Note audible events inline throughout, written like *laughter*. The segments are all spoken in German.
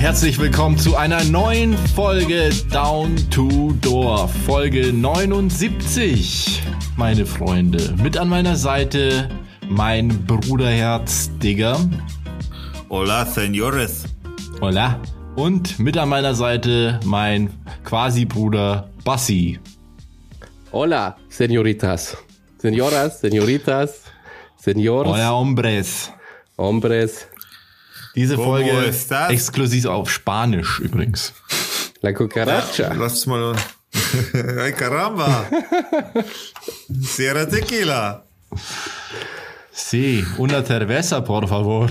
herzlich willkommen zu einer neuen Folge Down to Door, Folge 79, meine Freunde. Mit an meiner Seite mein Bruderherz Digger. Hola, Senores. Hola. Und mit an meiner Seite mein Quasi-Bruder Bassi. Hola, Senoritas. Senoras, Senoritas, Senores. Hola, Hombres. Hombres. Diese Folge exklusiv auf Spanisch übrigens. La cucaracha. Lass mal. *laughs* Ay, caramba. Sierra Tequila. Sí, una cerveza, por favor.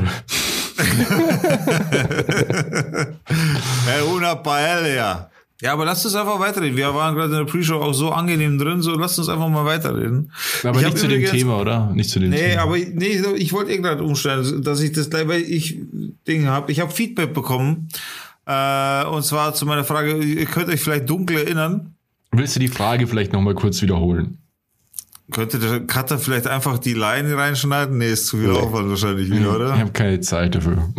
*laughs* una paella. Ja, aber lasst uns einfach weiterreden. Wir waren gerade in der Pre-Show auch so angenehm drin, so lasst uns einfach mal weiterreden. Aber ich nicht zu dem Thema, oder? Nicht zu dem nee, Thema. Nee, aber nee, ich wollte eh gerade umstellen, dass ich das gleich, weil ich Dinge habe. Ich habe Feedback bekommen. Äh, und zwar zu meiner Frage, ihr könnt euch vielleicht dunkel erinnern. Willst du die Frage vielleicht nochmal kurz wiederholen? Könnte der Cutter vielleicht einfach die Line reinschneiden? Nee, ist zu viel. Aufwand wahrscheinlich wieder, oder? Ich habe keine Zeit dafür.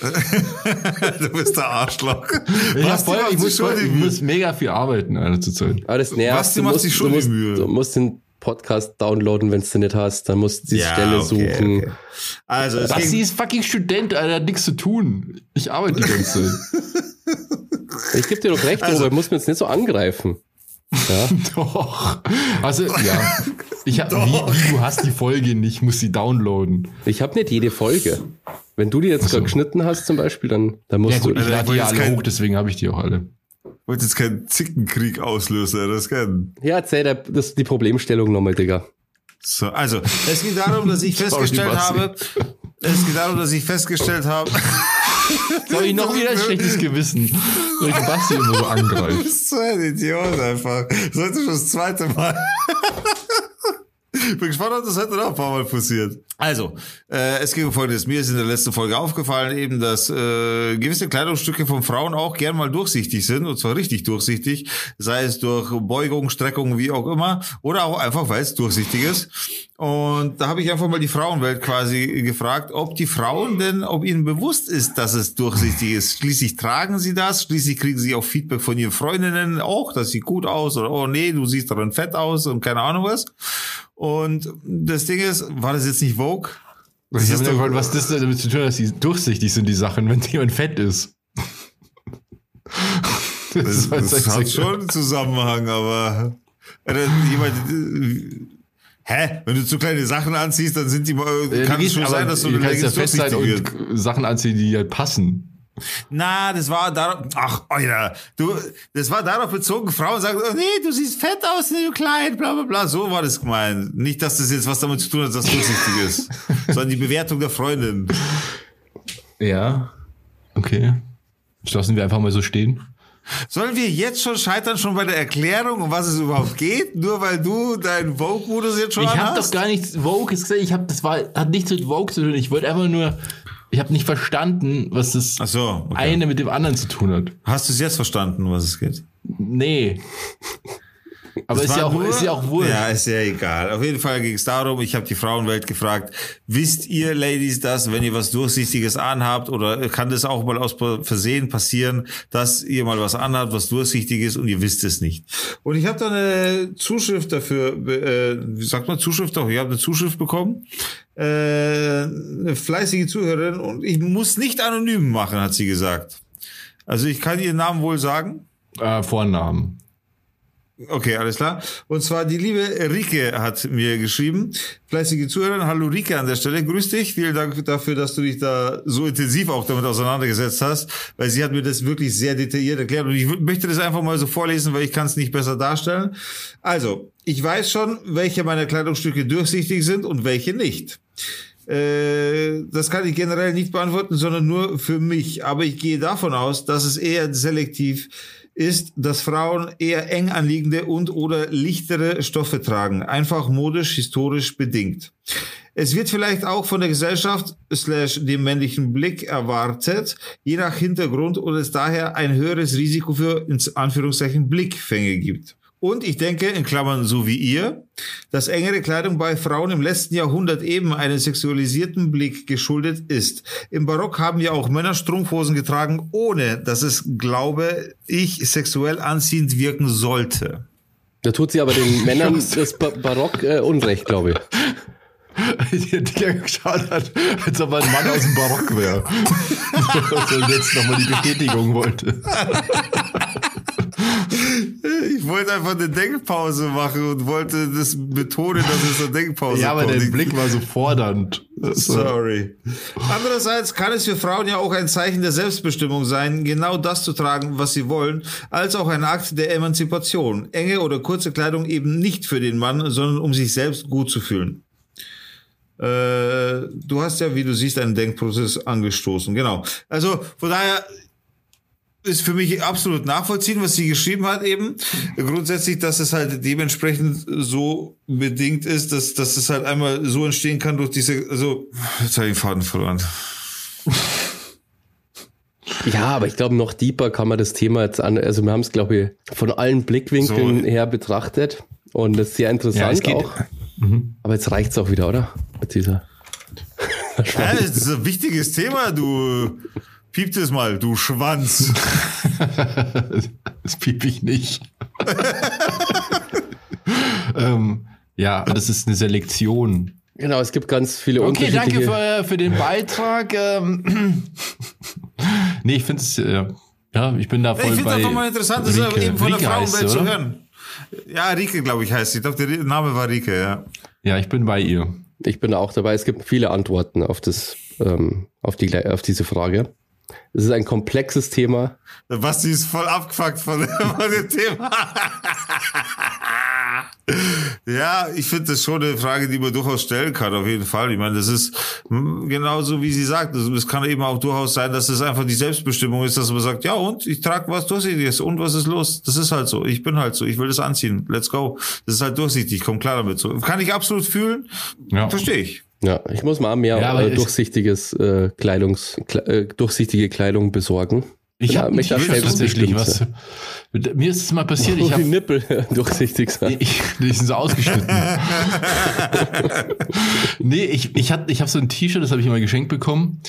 *laughs* du bist der Arschloch. Ich, Was, voll, ich, muss, voll, ich muss, mega viel arbeiten Alter, zur Zeit. Aber das nervt. Was, du, musst, die schon du, musst, Mühe. du musst den Podcast downloaden, wenn du nicht hast. Dann musst du die ja, Stelle okay, suchen. Okay. Also, das ging... ist fucking Student, Alter, hat nichts zu tun. Ich arbeite die ganze Zeit. ich geb dir doch recht, also, aber muss mir jetzt nicht so angreifen. Ja. *laughs* Doch. Also, ja. Ich hab, Doch. Wie, wie, du hast die Folge nicht, muss sie downloaden. Ich habe nicht jede Folge. Wenn du die jetzt so. geschnitten hast zum Beispiel, dann, dann musst ja, gut, du... Ich lade die ja alle kein, hoch, deswegen habe ich die auch alle. Wollt jetzt keinen Zickenkrieg auslösen, das kann. Ja, erzähl dir das die Problemstellung nochmal, Digga. So, also, es geht darum, dass ich *laughs* festgestellt habe, es geht darum, dass ich festgestellt habe, *laughs* *laughs* Jetzt habe ich noch wieder ein schlechtes Gewissen, weil ich Basti immer so angreift. Du bist so ein Idiot einfach. Das ist schon das zweite Mal. Bin gespannt, ob das heute noch ein paar Mal passiert. Also, äh, es ging um Folgendes. Mir ist in der letzten Folge aufgefallen, eben, dass äh, gewisse Kleidungsstücke von Frauen auch gern mal durchsichtig sind, und zwar richtig durchsichtig, sei es durch Beugung, Streckung, wie auch immer, oder auch einfach, weil es durchsichtig ist. Und da habe ich einfach mal die Frauenwelt quasi gefragt, ob die Frauen denn, ob ihnen bewusst ist, dass es durchsichtig ist. Schließlich tragen sie das, schließlich kriegen sie auch Feedback von ihren Freundinnen auch, das sieht gut aus oder oh nee, du siehst darin fett aus und keine Ahnung was. Und das Ding ist, war das jetzt nicht Vogue? Das ich ist doch, gefragt, was das damit zu tun hat, dass die durchsichtig sind, die Sachen, wenn jemand fett ist. *laughs* das, das, das hat schon einen Zusammenhang, aber äh, jemand, Hä? Wenn du zu kleine Sachen anziehst, dann sind die, äh, kann es schon sein, dass du eine ja sein und Sachen anziehen, die halt passen. Na, das war darauf, ach, Alter, du, das war darauf bezogen, Frauen sagen, oh, nee, du siehst fett aus, nee, du klein, bla, bla, bla, so war das gemeint. Nicht, dass das jetzt was damit zu tun hat, dass das durchsichtig ist, *laughs* sondern die Bewertung der Freundin. Ja, okay. Lassen wir einfach mal so stehen. Sollen wir jetzt schon scheitern, schon bei der Erklärung, um was es überhaupt geht? Nur weil du deinen Vogue-Modus jetzt schon ich hast? Ich habe doch gar nichts, Vogue gesagt, ich habe, das war, hat nichts mit Vogue zu tun. Ich wollte einfach nur, ich habe nicht verstanden, was das so, okay. eine mit dem anderen zu tun hat. Hast du es jetzt verstanden, was es geht? Nee. Aber ist ja, auch, nur, ist ja auch wurscht. Ja, ist ja egal. Auf jeden Fall ging es darum, ich habe die Frauenwelt gefragt, wisst ihr, Ladies, das, wenn ihr was Durchsichtiges anhabt oder kann das auch mal aus Versehen passieren, dass ihr mal was anhabt, was durchsichtig ist und ihr wisst es nicht. Und ich habe da eine Zuschrift dafür, äh, wie sagt man Zuschrift doch, ich habe eine Zuschrift bekommen. Äh, eine fleißige Zuhörerin und ich muss nicht anonym machen, hat sie gesagt. Also ich kann ihren Namen wohl sagen. Äh, Vornamen. Okay, alles klar. Und zwar die liebe Rike hat mir geschrieben. Fleißige Zuhörer, hallo Rike an der Stelle. Grüß dich. Vielen Dank dafür, dass du dich da so intensiv auch damit auseinandergesetzt hast, weil sie hat mir das wirklich sehr detailliert erklärt und ich möchte das einfach mal so vorlesen, weil ich kann es nicht besser darstellen. Also, ich weiß schon, welche meiner Kleidungsstücke durchsichtig sind und welche nicht äh, das kann ich generell nicht beantworten, sondern nur für mich. Aber ich gehe davon aus, dass es eher selektiv ist, dass Frauen eher eng anliegende und oder lichtere Stoffe tragen, einfach modisch, historisch bedingt. Es wird vielleicht auch von der Gesellschaft slash dem männlichen Blick erwartet, je nach Hintergrund und es daher ein höheres Risiko für ins Anführungszeichen Blickfänge gibt. Und ich denke, in Klammern so wie ihr, dass engere Kleidung bei Frauen im letzten Jahrhundert eben einen sexualisierten Blick geschuldet ist. Im Barock haben ja auch Männer Strumpfhosen getragen, ohne dass es, glaube ich, sexuell anziehend wirken sollte. Da tut sie aber den *laughs* Männern das Barock äh, Unrecht, glaube ich. Die, die geschaut hat, als ob er ein Mann aus dem Barock wäre. *laughs* *laughs* Und jetzt nochmal die Bestätigung wollte. Ich wollte einfach eine Denkpause machen und wollte das betonen, dass es eine Denkpause Ja, aber kommt. der Blick war so fordernd. Sorry. Andererseits kann es für Frauen ja auch ein Zeichen der Selbstbestimmung sein, genau das zu tragen, was sie wollen, als auch ein Akt der Emanzipation. Enge oder kurze Kleidung eben nicht für den Mann, sondern um sich selbst gut zu fühlen. Äh, du hast ja, wie du siehst, einen Denkprozess angestoßen. Genau. Also von daher, ist für mich absolut nachvollziehen, was sie geschrieben hat eben. Grundsätzlich, dass es halt dementsprechend so bedingt ist, dass, dass es halt einmal so entstehen kann durch diese, also, jetzt habe ich den Faden verloren. Ja, aber ich glaube, noch deeper kann man das Thema jetzt an, also wir haben es, glaube ich, von allen Blickwinkeln so. her betrachtet und das ist sehr interessant ja, auch. Mhm. Aber jetzt reicht es auch wieder, oder? Mit dieser. Ja, das ist ein wichtiges Thema, du Piept es mal, du Schwanz. *laughs* das piep ich nicht. *laughs* ähm, ja, das ist eine Selektion. Genau, es gibt ganz viele okay, unterschiedliche... Okay, danke für, für den Beitrag. Ähm, nee, ich finde es... Äh, ja, ich bin da voll ich bei... Ich finde es einfach mal interessant, das Rike. eben von Rike der Frauenwelt zu hören. Ja, Rike, glaube ich, heißt sie. Ich glaube, der Name war Rike, ja. Ja, ich bin bei ihr. Ich bin auch dabei. Es gibt viele Antworten auf das, ähm, auf die, auf diese Frage. Es ist ein komplexes Thema. Basti ist voll abgefuckt von, *laughs* von dem Thema. ja, ich finde das schon eine Frage, die man durchaus stellen kann, auf jeden Fall. Ich meine, das ist genauso, wie sie sagt. Es kann eben auch durchaus sein, dass es einfach die Selbstbestimmung ist, dass man sagt, ja und, ich trage was Durchsichtiges und was ist los? Das ist halt so. Ich bin halt so. Ich will das anziehen. Let's go. Das ist halt durchsichtig. Komm klar damit so. Kann ich absolut fühlen. Ja. Verstehe ich. Ja, ich muss mal mehr ja, äh, durchsichtiges äh, Kleidungs, äh, durchsichtige Kleidung besorgen. Ich habe mich tatsächlich was. Mir ist es mal passiert, ich *laughs* habe Nippel durchsichtig sein. Ich, die sind so ausgeschnitten. *laughs* nee, ich ich hatte ich habe so ein T-Shirt, das habe ich mal geschenkt bekommen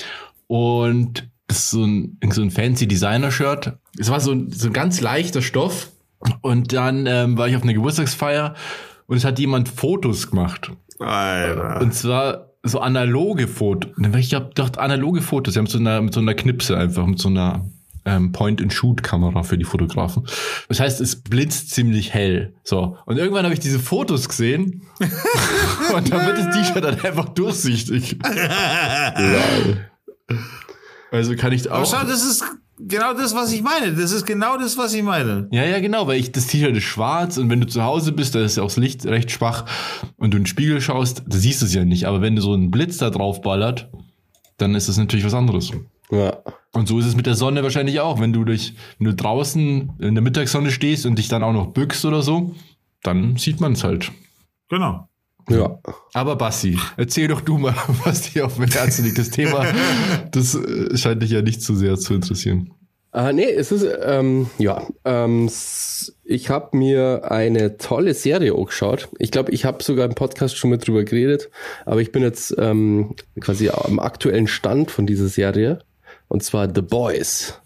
und das ist so ein so ein fancy Designer Shirt. Es war so ein, so ein ganz leichter Stoff und dann ähm, war ich auf einer Geburtstagsfeier und es hat jemand Fotos gemacht. Alter. Und zwar so analoge Fotos. Ich habe gedacht, analoge Fotos. Sie haben so eine, mit so einer Knipse einfach, mit so einer ähm, Point-and-Shoot-Kamera für die Fotografen. Das heißt, es blitzt ziemlich hell. So. Und irgendwann habe ich diese Fotos gesehen *laughs* und dann wird das T-Shirt dann einfach durchsichtig. *laughs* also kann ich auch. Aber schau, das ist genau das, was ich meine. Das ist genau das, was ich meine. Ja, ja, genau, weil ich das T-Shirt ist schwarz und wenn du zu Hause bist, da ist ja auch das Licht recht schwach und du in den Spiegel schaust, da siehst du es ja nicht. Aber wenn du so einen Blitz da drauf ballert, dann ist das natürlich was anderes. Ja. Und so ist es mit der Sonne wahrscheinlich auch. Wenn du durch, wenn du draußen in der Mittagssonne stehst und dich dann auch noch bückst oder so, dann sieht man es halt. Genau. Ja. Aber Bassi, erzähl doch du mal, *laughs* was dir auf dem Herzen liegt. Das Thema, *laughs* das äh, scheint dich ja nicht zu sehr zu interessieren. Ah, nee, es ist, ähm, ja, ähm, ich habe mir eine tolle Serie angeschaut. Ich glaube, ich habe sogar im Podcast schon mit drüber geredet, aber ich bin jetzt ähm, quasi am aktuellen Stand von dieser Serie. Und zwar The Boys.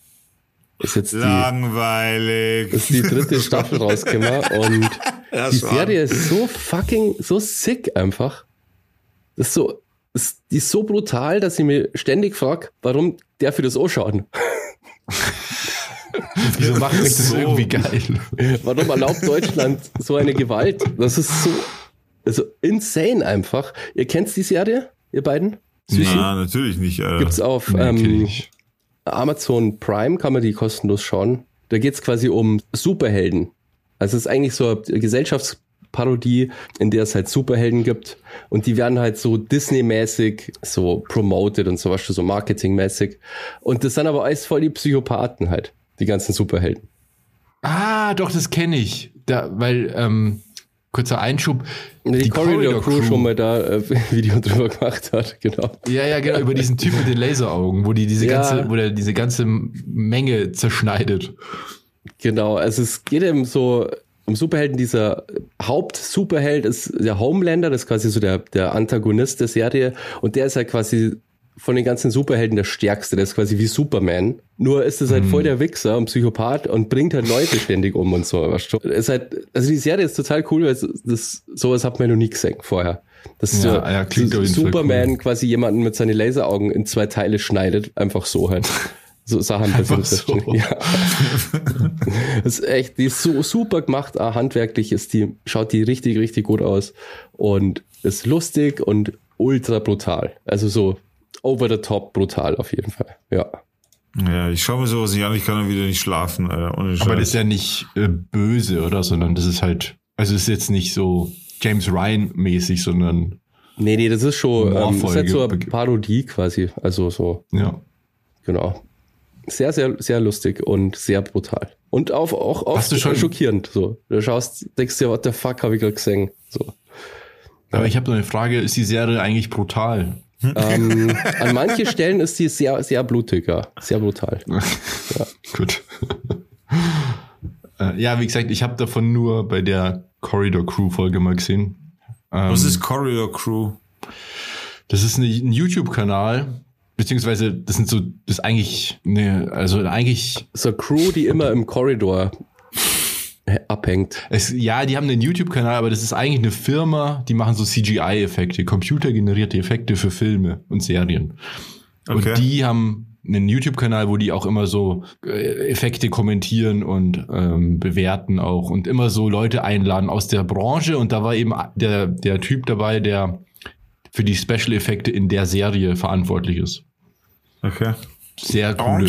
Ist jetzt Langweilig. Die, ist die dritte Staffel rausgekommen *laughs* und ja, die Serie ist so fucking, so sick einfach. Das ist so, ist, die ist so brutal, dass ich mir ständig frage, warum der für das anschauen. *laughs* Wieso macht mich das so. irgendwie geil? Warum erlaubt Deutschland so eine Gewalt? Das ist so, also insane einfach. Ihr kennt die Serie, ihr beiden? Süßi? Na, natürlich nicht. Äh, Gibt's auf nee, ähm, Amazon Prime, kann man die kostenlos schauen. Da geht's quasi um Superhelden. Also es ist eigentlich so eine Gesellschaftsparodie, in der es halt Superhelden gibt. Und die werden halt so Disney-mäßig so promoted und so was so Marketing-mäßig. Und das sind aber alles voll die Psychopathen halt, die ganzen Superhelden. Ah, doch, das kenne ich. Da, weil, ähm, kurzer Einschub. Die, die Corridor, Corridor Crew, Crew schon mal da äh, *laughs* Video drüber gemacht hat, genau. Ja, ja, genau, über diesen Typ mit den Laseraugen, wo die diese ja. ganze, wo der diese ganze Menge zerschneidet. Genau, also es geht eben so, um Superhelden. Dieser Hauptsuperheld ist der Homelander, das ist quasi so der, der Antagonist der Serie. Und der ist halt quasi von den ganzen Superhelden der stärkste. Der ist quasi wie Superman. Nur ist es halt mhm. voll der Wichser und Psychopath und bringt halt Leute *laughs* ständig um und so. Weißt du? ist halt, also die Serie ist total cool, weil das, sowas hat man noch nie gesehen vorher. Das ist ja, so, ja, Superman cool. quasi jemanden mit seinen Laseraugen in zwei Teile schneidet, einfach so halt. *laughs* So Sachen Einfach so. Ja. *laughs* das ist echt, die ist so super gemacht, auch handwerklich ist die, schaut die richtig, richtig gut aus und ist lustig und ultra brutal. Also so over the top brutal auf jeden Fall. Ja. Ja, ich schaue mir sowas nicht an, ich kann dann wieder nicht schlafen. Alter. Aber das ist ja nicht äh, böse, oder? Sondern das ist halt, also es ist jetzt nicht so James Ryan-mäßig, sondern. Nee, nee, das ist schon, ähm, das ist halt so eine Parodie quasi. Also so. Ja. Genau. Sehr, sehr, sehr lustig und sehr brutal. Und auch, auch oft du schon schockierend. So. Du schaust, denkst dir, what the fuck habe ich gerade gesehen? So. Aber ich habe noch eine Frage, ist die Serie eigentlich brutal? Ähm, *laughs* an manchen Stellen ist sie sehr, sehr blutiger, sehr brutal. ja. *laughs* Gut. Äh, ja, wie gesagt, ich habe davon nur bei der Corridor Crew Folge mal gesehen. Ähm, Was ist Corridor Crew? Das ist ein YouTube-Kanal, beziehungsweise das sind so, das ist eigentlich, ne, also eigentlich. So Crew, die immer im Korridor abhängt. Es, ja, die haben einen YouTube-Kanal, aber das ist eigentlich eine Firma, die machen so CGI-Effekte, computergenerierte Effekte für Filme und Serien. Okay. Und die haben einen YouTube-Kanal, wo die auch immer so äh, Effekte kommentieren und ähm, bewerten auch und immer so Leute einladen aus der Branche. Und da war eben der, der Typ dabei, der für die Special-Effekte in der Serie verantwortlich ist. Okay. Sehr coole,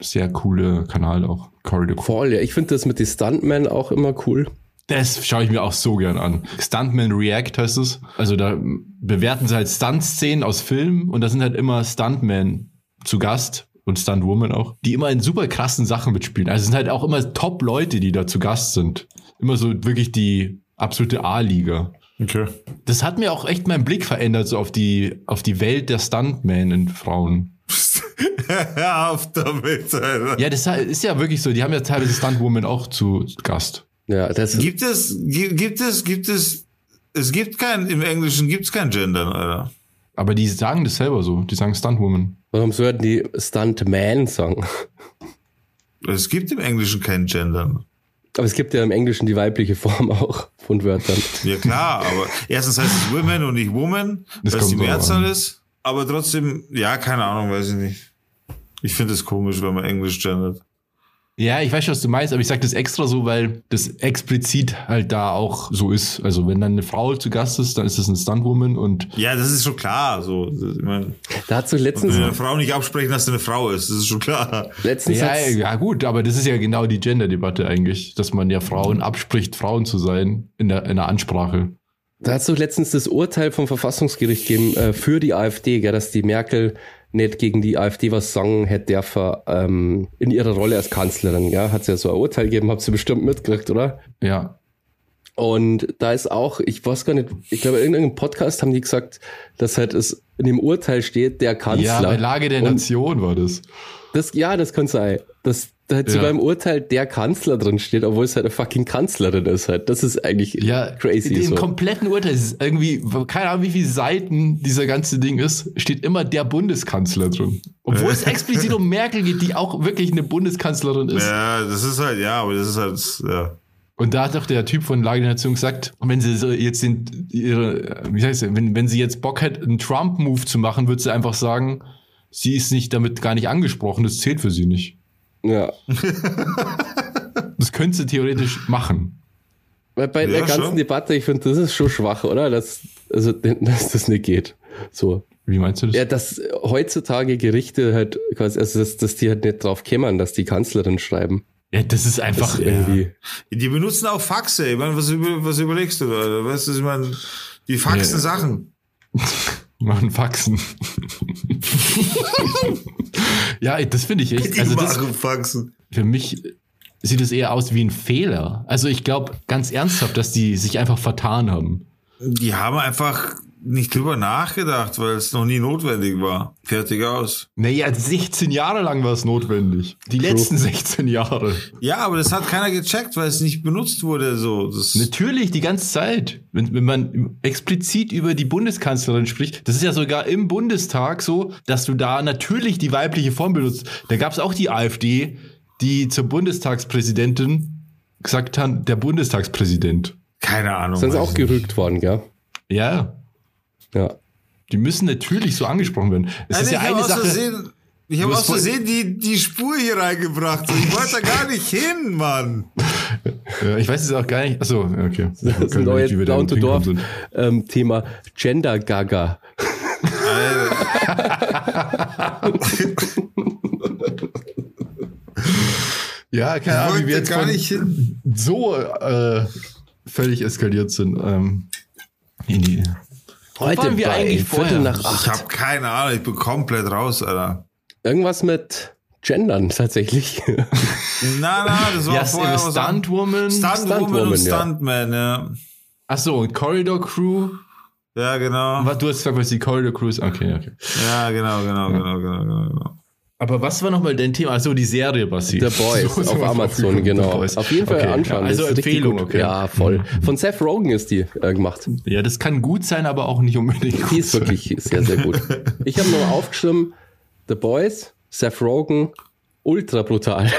sehr coole Kanal auch. Corridor. Voll, ja. Ich finde das mit den Stuntmen auch immer cool. Das schaue ich mir auch so gern an. Stuntman React heißt es. Also da bewerten sie halt Stunt-Szenen aus Filmen und da sind halt immer Stuntmen zu Gast und Stuntwoman auch, die immer in super krassen Sachen mitspielen. Also es sind halt auch immer Top-Leute, die da zu Gast sind. Immer so wirklich die absolute A-Liga. Okay. Das hat mir auch echt meinen Blick verändert, so auf die, auf die Welt der Stuntmen in Frauen. *laughs* *laughs* Hör auf damit, Alter. Ja, das ist ja wirklich so. Die haben ja teilweise Stuntwoman auch zu Gast. Ja, das gibt es, gibt es, gibt es, es gibt kein, im Englischen gibt es kein Gender, Alter. Aber die sagen das selber so. Die sagen Stuntwoman. Warum sollten die Stuntman sagen? Es gibt im Englischen kein Gender. Aber es gibt ja im Englischen die weibliche Form auch von Wörtern. Ja klar, aber erstens heißt es Women und nicht Woman, das weil es die Mehrzahl ist. Aber trotzdem, ja, keine Ahnung, weiß ich nicht. Ich finde es komisch, wenn man Englisch gendert. Ja, ich weiß schon, was du meinst, aber ich sage das extra so, weil das explizit halt da auch so ist. Also wenn dann eine Frau zu Gast ist, dann ist das ein Stuntwoman und. Ja, das ist schon klar. So, ich mein, da hat so letztens. Wenn eine Frau nicht absprechen, dass sie eine Frau ist, das ist schon klar. Letztens ja, ja, gut, aber das ist ja genau die Gender-Debatte eigentlich, dass man ja Frauen abspricht, Frauen zu sein in der, in der Ansprache. Da hat es doch letztens das Urteil vom Verfassungsgericht gegeben äh, für die AfD, gell, dass die Merkel nicht gegen die AfD was sagen hätte dürfen ähm, in ihrer Rolle als Kanzlerin. Ja, hat es ja so ein Urteil gegeben, habt ihr bestimmt mitgekriegt, oder? Ja. Und da ist auch, ich weiß gar nicht, ich glaube, in irgendeinem Podcast haben die gesagt, dass halt es in dem Urteil steht, der Kanzler. Ja, bei Lage der Nation war das. Das, ja, das kann sein. Das, da halt ja. sogar im Urteil der Kanzler drin steht, obwohl es halt eine fucking Kanzlerin ist halt. Das ist eigentlich ja, crazy. Im so. kompletten Urteil ist irgendwie, keine Ahnung, wie viele Seiten dieser ganze Ding ist, steht immer der Bundeskanzler drin. Obwohl es explizit um *laughs* Merkel geht, die auch wirklich eine Bundeskanzlerin ist. Ja, das ist halt, ja, aber das ist halt, ja. Und da hat doch der Typ von Lage der Nation gesagt, wenn sie so jetzt sind, ihre, wie heißt es, wenn, wenn sie jetzt Bock hat, einen Trump-Move zu machen, würde sie einfach sagen, sie ist nicht damit gar nicht angesprochen, das zählt für sie nicht. Ja. *laughs* das könntest du theoretisch machen. Weil bei ja, der ganzen schon. Debatte, ich finde, das ist schon schwach, oder? Dass, also, *laughs* dass das nicht geht. So. Wie meinst du das? Ja, dass heutzutage Gerichte halt quasi, also dass, dass die halt nicht drauf kämen, dass die Kanzlerin schreiben. Ja, das ist einfach das ist irgendwie. Ja. Die benutzen auch Faxe. Ich meine, was, was überlegst du da? Weißt du, ich meine, die faxen ja. Sachen. *laughs* machen Faxen. ja, das finde ich echt. Also das, Faxen. Für mich sieht es eher aus wie ein Fehler. Also ich glaube ganz ernsthaft, dass die sich einfach vertan haben. Die haben einfach nicht drüber nachgedacht, weil es noch nie notwendig war. Fertig aus. Naja, 16 Jahre lang war es notwendig. Die letzten 16 Jahre. Ja, aber das hat keiner gecheckt, weil es nicht benutzt wurde. So, das Natürlich, die ganze Zeit. Wenn, wenn man explizit über die Bundeskanzlerin spricht, das ist ja sogar im Bundestag so, dass du da natürlich die weibliche Form benutzt. Da gab es auch die AfD, die zur Bundestagspräsidentin gesagt haben, der Bundestagspräsident. keine Ahnung. Sind sie auch nicht. gerügt worden, gell? Ja, Ja. die müssen natürlich so angesprochen werden. Es Nein, ist ja ich habe eine Sache. Versehen, ich habe aus Versehen die, die Spur hier reingebracht. Ich wollte da gar nicht hin, Mann. *laughs* Ja, ich weiß es auch gar nicht. Achso, okay. Das ist ein neues Down to Dorf ähm, Thema Gender Gaga. *laughs* Ja, keine Ahnung, wie wollte wir jetzt gar nicht hin. so äh, völlig eskaliert sind. Ähm, in die Heute waren wir bei eigentlich Viertel vorher? nach Ich acht. habe keine Ahnung. Ich bin komplett raus, Alter. Irgendwas mit Gendern tatsächlich. Na, na, das war Ja, vorher was an- Stuntwoman. Stuntwoman und Stuntwoman, ja. Stuntman, ja. Achso, und Corridor Crew. Ja, genau. Was, du hast gesagt, was die Corridor Crew ist. Okay, okay. Ja, genau, genau, genau, genau, genau, genau. Aber was war nochmal dein Thema? Achso, die Serie, Basti. The Boys *laughs* So auf wir Amazon, draufgekommen. genau. Auf jeden Fall Okay, anschauen. Also ist richtig Empfehlung, okay. Ja, voll. Von Seth Rogen ist die äh, gemacht. Ja, das kann gut sein, aber auch nicht unbedingt gut Die ist sein. wirklich sehr, sehr gut. *laughs* Ich habe nur aufgeschrieben, The Boys, Seth Rogen, ultra brutal. *laughs*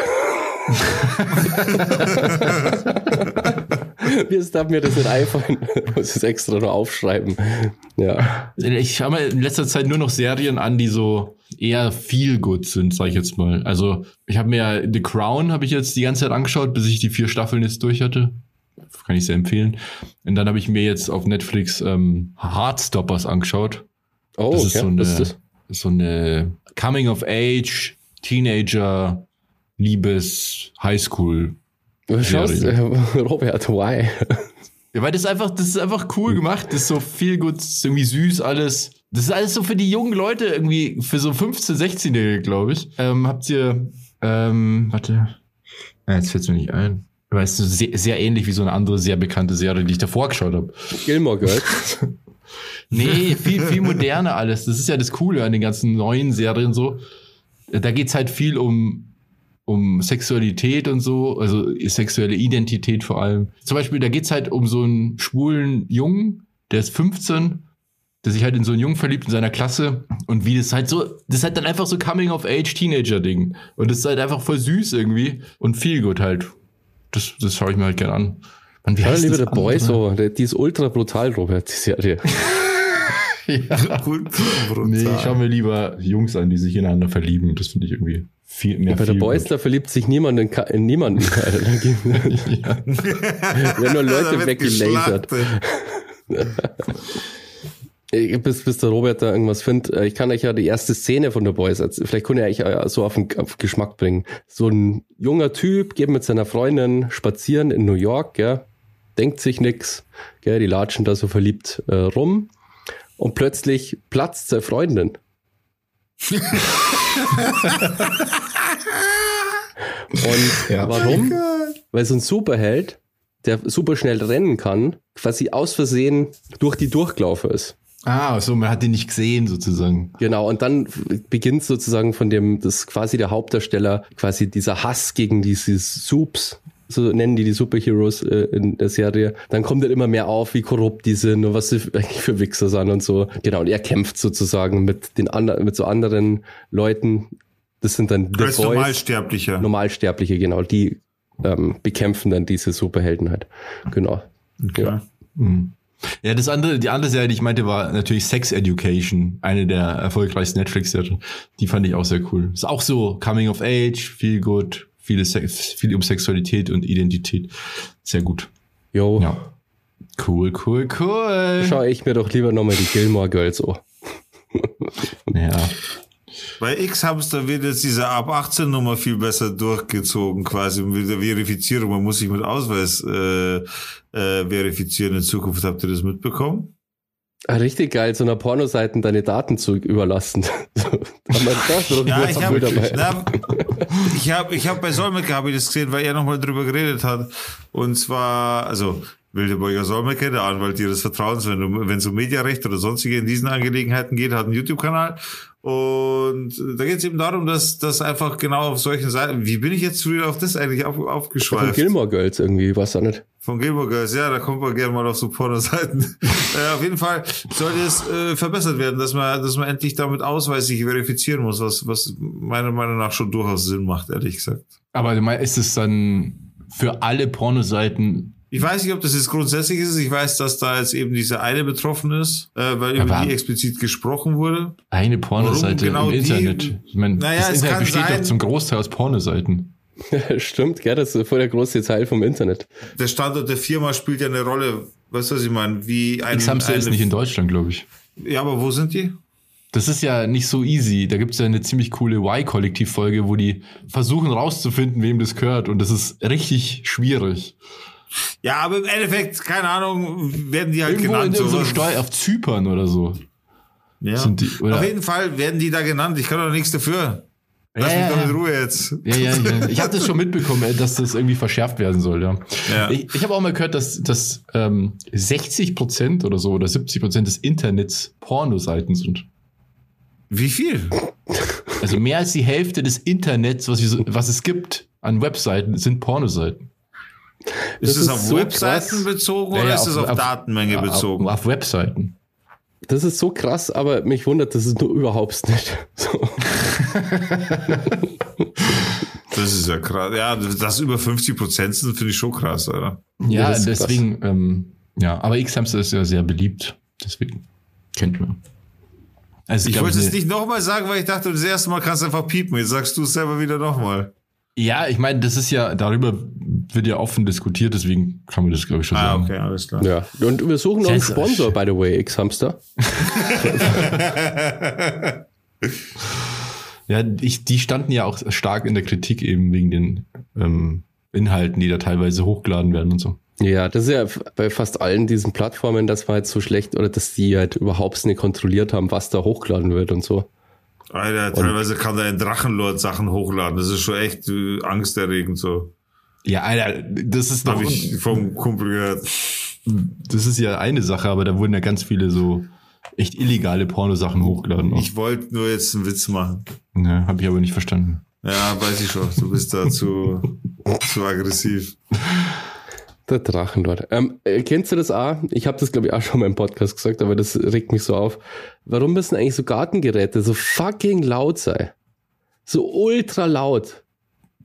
Ist darf mir das nicht einfallen? Ich muss es extra nur aufschreiben. Ja. Ich habe mir in letzter Zeit nur noch Serien an, die so eher viel gut sind, sag ich jetzt mal. Also ich habe mir The Crown habe ich jetzt die ganze Zeit angeschaut, bis ich die vier Staffeln jetzt durch hatte. Kann ich sehr empfehlen. Und dann habe ich mir jetzt auf Netflix ähm, Heartstoppers angeschaut. Oh, Das ist okay. so eine, ist das? so eine Coming of Age, Teenager, Liebes, Highschool. Schaust, äh, *laughs* Robert, why? Ja, weil das einfach, das ist einfach cool gemacht. Das ist so viel gut, das ist irgendwie süß alles. Das ist alles so für die jungen Leute irgendwie, für so 15, 16-Jährige, glaube ich. Ähm, habt ihr, ähm, warte. Ja, jetzt fällt's mir nicht ein. Weißt du, sehr, sehr ähnlich wie so eine andere sehr bekannte Serie, die ich davor geschaut habe. Gilmore Girls. *laughs* Nee, viel, viel moderner alles. Das ist ja das Coole an den ganzen neuen Serien so. Da geht's halt viel um, um Sexualität und so, also sexuelle Identität vor allem. Zum Beispiel, da geht's halt um so einen schwulen Jungen, der ist 15, der sich halt in so einen Jungen verliebt in seiner Klasse und wie das halt so, das ist halt dann einfach so Coming-of-Age-Teenager-Ding. Und das ist halt einfach voll süß irgendwie und viel gut halt. Das, das schaue ich mir halt gern an. Mann, wie Ja, heißt lieber das der Boy so. Der- Die ist ultra brutal, Robert, die Serie. *laughs* Gut, Nee, ich schaue mir lieber Jungs an, die sich ineinander verlieben. Das finde ich irgendwie viel mehr. Bei der Boys, da verliebt sich niemand in, Ka- in niemanden. *laughs* Werden *laughs* nur Leute wird weggelasert. *laughs* Bis, bis der Robert da irgendwas findet. Äh, Ich kann euch ja die erste Szene von The Boys, erzählen. vielleicht könnt ihr euch äh, so auf den, auf den Geschmack bringen. So ein junger Typ geht mit seiner Freundin spazieren in New York, gell? denkt sich nix, gell? die latschen da so verliebt äh, rum und plötzlich platzt seine Freundin. Und *laughs* Ja. warum? Weil so ein Superheld, der super schnell rennen kann, quasi aus Versehen durch die Durchgelaufen ist. Ah, so, man hat den nicht gesehen sozusagen. Genau, und dann beginnt sozusagen von dem, das quasi der Hauptdarsteller, quasi dieser Hass gegen diese Soups, so nennen die die Superheroes äh, in der Serie. Dann kommt er immer mehr auf, wie korrupt die sind und was sie *laughs* eigentlich für Wichser sind und so. Genau, und er kämpft sozusagen mit den anderen, mit so anderen Leuten. Das sind dann The Als Boys, Normalsterblicher. Normalsterbliche, genau, die ähm, bekämpfen dann diese Superhelden halt. Genau. Ja. Hm. Ja, das andere, die andere Serie, die ich meinte, war natürlich Sex Education, eine der erfolgreichsten Netflix-Serien. Die fand ich auch sehr cool. Ist auch so Coming of Age, viel gut, viele Sex, viel um Sexualität und Identität. Sehr gut. Jo, Ja. Cool, cool, cool. schaue ich mir doch lieber nochmal die Gilmore Girls an. Ja. *laughs* Bei X haben es da wird jetzt diese ab 18 Nummer viel besser durchgezogen, quasi mit der Verifizierung. Man muss sich mit Ausweis äh, äh, verifizieren in Zukunft. Habt ihr das mitbekommen? Ah, richtig geil, so einer Pornoseiten deine Daten zu überlassen. *laughs* Ja, ich habe ich hab, ich hab bei Solmecke habe ich das gesehen, weil er nochmal drüber geredet hat. Und zwar, also Wildeborger Solmecke, der Anwalt ihres Vertrauens, wenn du, wenn es um Mediarecht oder sonstige in diesen Angelegenheiten geht, hat einen YouTube-Kanal. Und da geht es eben darum, dass, dass einfach genau auf solchen Seiten, wie bin ich jetzt wieder auf das eigentlich auf, Von aufgeschweift? Gilmore Girls irgendwie, was auch nicht. Von Gilmore Girls, ja, da kommt man gerne mal auf so Pornoseiten. *laughs* äh, auf jeden Fall sollte es äh, verbessert werden, dass man, dass man endlich damit ausweislich verifizieren muss, was, was meiner Meinung nach schon durchaus Sinn macht, ehrlich gesagt. Aber ist es dann für alle Pornoseiten Ich weiß nicht, ob das jetzt grundsätzlich ist. Ich weiß, dass da jetzt eben diese eine betroffen ist, äh, weil über Aber- die explizit gesprochen wurde. eine Pornoseite genau im die- Internet? Ich meine, Naja, das es Internet besteht sein- doch zum Großteil aus Pornoseiten. *laughs* Stimmt, gell, das ist voll der große Teil vom Internet. Der Standort der Firma spielt ja eine Rolle. Weißt du, was ich meine? Wie ein, Xamster ist nicht in Deutschland, glaube ich. Ja, aber wo sind die? Das ist ja nicht so easy. Da gibt es ja eine ziemlich coole Y-Kollektiv-Folge, wo die versuchen rauszufinden, wem das gehört. Und das ist richtig schwierig. Ja, aber im Endeffekt, keine Ahnung, werden die halt Irgendwo in genannt. so so. Steuer auf Zypern oder so. ja. sind die- oder- Auf jeden Fall werden die da genannt. Ich kann doch nichts dafür. Lass Ja, mich doch in. Ruhe jetzt. Ja, ja, ja. Ich habe das schon *laughs* mitbekommen, dass das irgendwie verschärft werden soll, ja. Ja. Ich, ich habe auch mal gehört, dass, dass ähm, 60 Prozent oder so oder 70 Prozent des Internets Pornoseiten sind. Wie viel? Also mehr als die Hälfte des Internets, was, wir was es gibt an Webseiten, sind Pornoseiten. Ist Das es ist auf so Webseiten krass. bezogen Ja, oder ja, ist es auf, Datenmenge bezogen? Auf, auf Webseiten. Das ist so krass, aber mich wundert das ist nur überhaupt nicht. *laughs* So. Das ist ja krass. Ja, das über 50 Prozent sind, finde ich schon krass, Alter. Ja, ist deswegen, ähm, ja, aber X-Hamster ist ja sehr beliebt. Deswegen kennt man. Also Ich wollte es nicht nochmal sagen, weil ich dachte, das erste Mal kannst du einfach piepen. Jetzt sagst du es selber wieder nochmal. Ja, ich meine, das ist ja, darüber wird ja offen diskutiert, deswegen kann man das, glaube ich, schon Ah, sagen. okay, alles klar. Ja. Und wir suchen noch einen Sponsor, by the way, X-Hamster. *laughs* Ja, ich, die standen ja auch stark in der Kritik eben wegen den ähm, Inhalten, die da teilweise hochgeladen werden und so. Ja, das ist ja bei fast allen diesen Plattformen, das war jetzt so schlecht oder dass die halt überhaupt nicht kontrolliert haben, was da hochgeladen wird und so. Alter, teilweise kann da ein Drachenlord Sachen hochladen. Das ist schon echt äh, angsterregend so. Ja, Alter, das ist doch, Habe ich vom Kumpel gehört. das ist ja eine Sache, aber da wurden ja ganz viele so echt illegale Pornosachen hochgeladen. Auch. Ich wollte nur jetzt einen Witz machen. Ja, habe ich aber nicht verstanden. Ja, weiß ich schon. Du bist da zu, *laughs* zu aggressiv. Der Drachenlord. Ähm, äh, kennst du das auch? Ich habe das, glaube ich, auch schon mal im Podcast gesagt, aber das regt mich so auf. Warum müssen eigentlich so Gartengeräte so fucking laut sein? So ultra laut.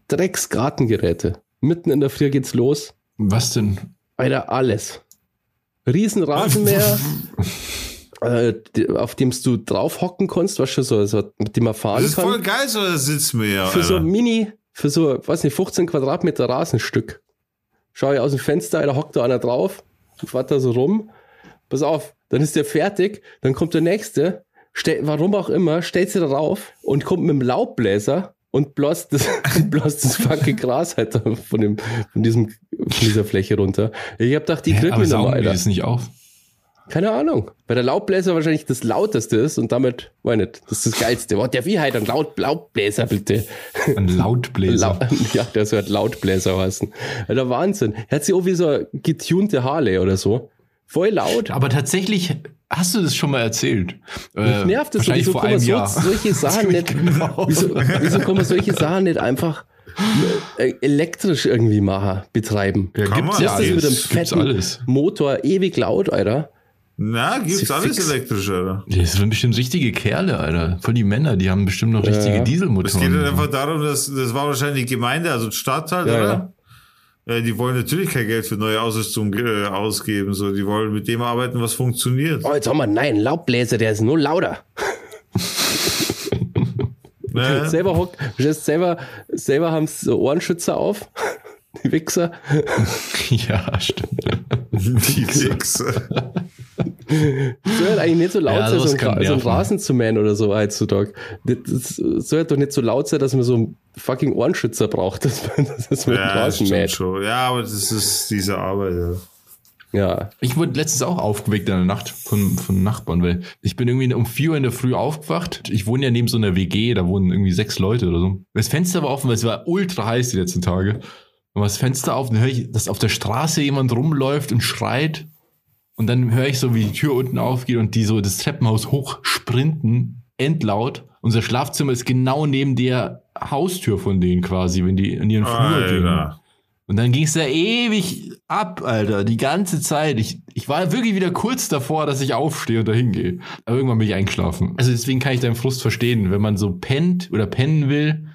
Drecks Gartengeräte. Mitten in der Früh geht's los. Was denn? Alter, alles. Riesenrasenmäher, *laughs* äh, auf dem du drauf hocken kannst, was schon so, so, mit dem man fahren Das ist kann. voll geil, so das Sitzmäher. für so Alter. Mini, für so, weiß nicht, 15 Quadratmeter Rasenstück. Schau ich aus dem Fenster, da hockt da einer drauf, fährt da so rum. Pass auf, dann ist der fertig, dann kommt der nächste, stell, warum auch immer, stellt sie da rauf und kommt mit dem Laubbläser und bläst das, *laughs* bläst das fucking Gras halt von, dem, von, diesem, von dieser Fläche runter. Ich hab gedacht, die kriegt saugen nochmal, Alter. das nicht auf? Keine Ahnung. Weil der Laubbläser wahrscheinlich das lauteste ist und damit, weiß nicht, das ist das Geilste. Was der wie halt ein Laut, Laubbläser, bitte. Ein *laughs* Lautbläser. Lau *laughs* ja, der soll halt Lautbläser heißen. Alter, Wahnsinn. Er hat sich auch wie so eine getunte Harley oder so. Voll laut. aber tatsächlich, hast du das schon mal erzählt? Mich nervt das wahrscheinlich Wieso vor kann man einem so, solche *laughs* Sachen nicht, Genau. wieso, wieso kann man solche Sachen nicht einfach äh, elektrisch irgendwie machen, betreiben? Ja, Kann gibt's man. ja Das ist mit einem alles. Gibt's fetten alles. Motor ewig laut, Alter. Na, gibt's Sie alles fix. elektrisch, Alter. Das sind bestimmt richtige Kerle, Alter. Voll die Männer, die haben bestimmt noch richtige Ja. Es geht Dieselmotoren. halt einfach darum, dass das war wahrscheinlich die Gemeinde, also Stadt halt, Ja, oder? Ja. die wollen natürlich kein Geld für neue Ausrüstung äh, ausgeben, so die wollen mit dem arbeiten, was funktioniert. Oh, jetzt haben wir, nein, Laubbläser, der ist nur lauter. *laughs* Ne? Selber hock, verstehst, selber, selber haben so Ohrenschützer auf. Die Wichser. *laughs* ja, stimmt. Die Wichser. *laughs* soll halt eigentlich nicht so laut Ja, sein, so ein, Ra- so ein. Rasen zu mähen oder so heutzutage. Das, das soll halt doch nicht so laut sein, dass man so einen fucking Ohrenschützer braucht, *laughs* dass man, dass man den Ja, das Rasen mäht. schon. Ja, aber das ist diese Arbeit, ja. Ja. Ich wurde letztens auch aufgeweckt in der Nacht von, von Nachbarn, weil ich bin irgendwie um vier Uhr in der Früh aufgewacht. Ich wohne ja neben so einer WG, da wohnen irgendwie sechs Leute oder so. Das Fenster war offen, weil es war ultra heiß die letzten Tage. und das Fenster auf, dann höre ich, dass auf der Straße jemand rumläuft und schreit. Und dann höre ich so, wie die Tür unten aufgeht und die so das Treppenhaus hochsprinten, endlaut. Unser Schlafzimmer ist genau neben der Haustür von denen quasi, wenn die in ihren Flur gehen. Und dann ging es da ewig ab, Alter, die ganze Zeit. Ich, ich war wirklich wieder kurz davor, dass ich aufstehe und dahin gehe. Aber irgendwann bin ich eingeschlafen. Also deswegen kann ich deinen Frust verstehen, wenn man so pennt oder pennen will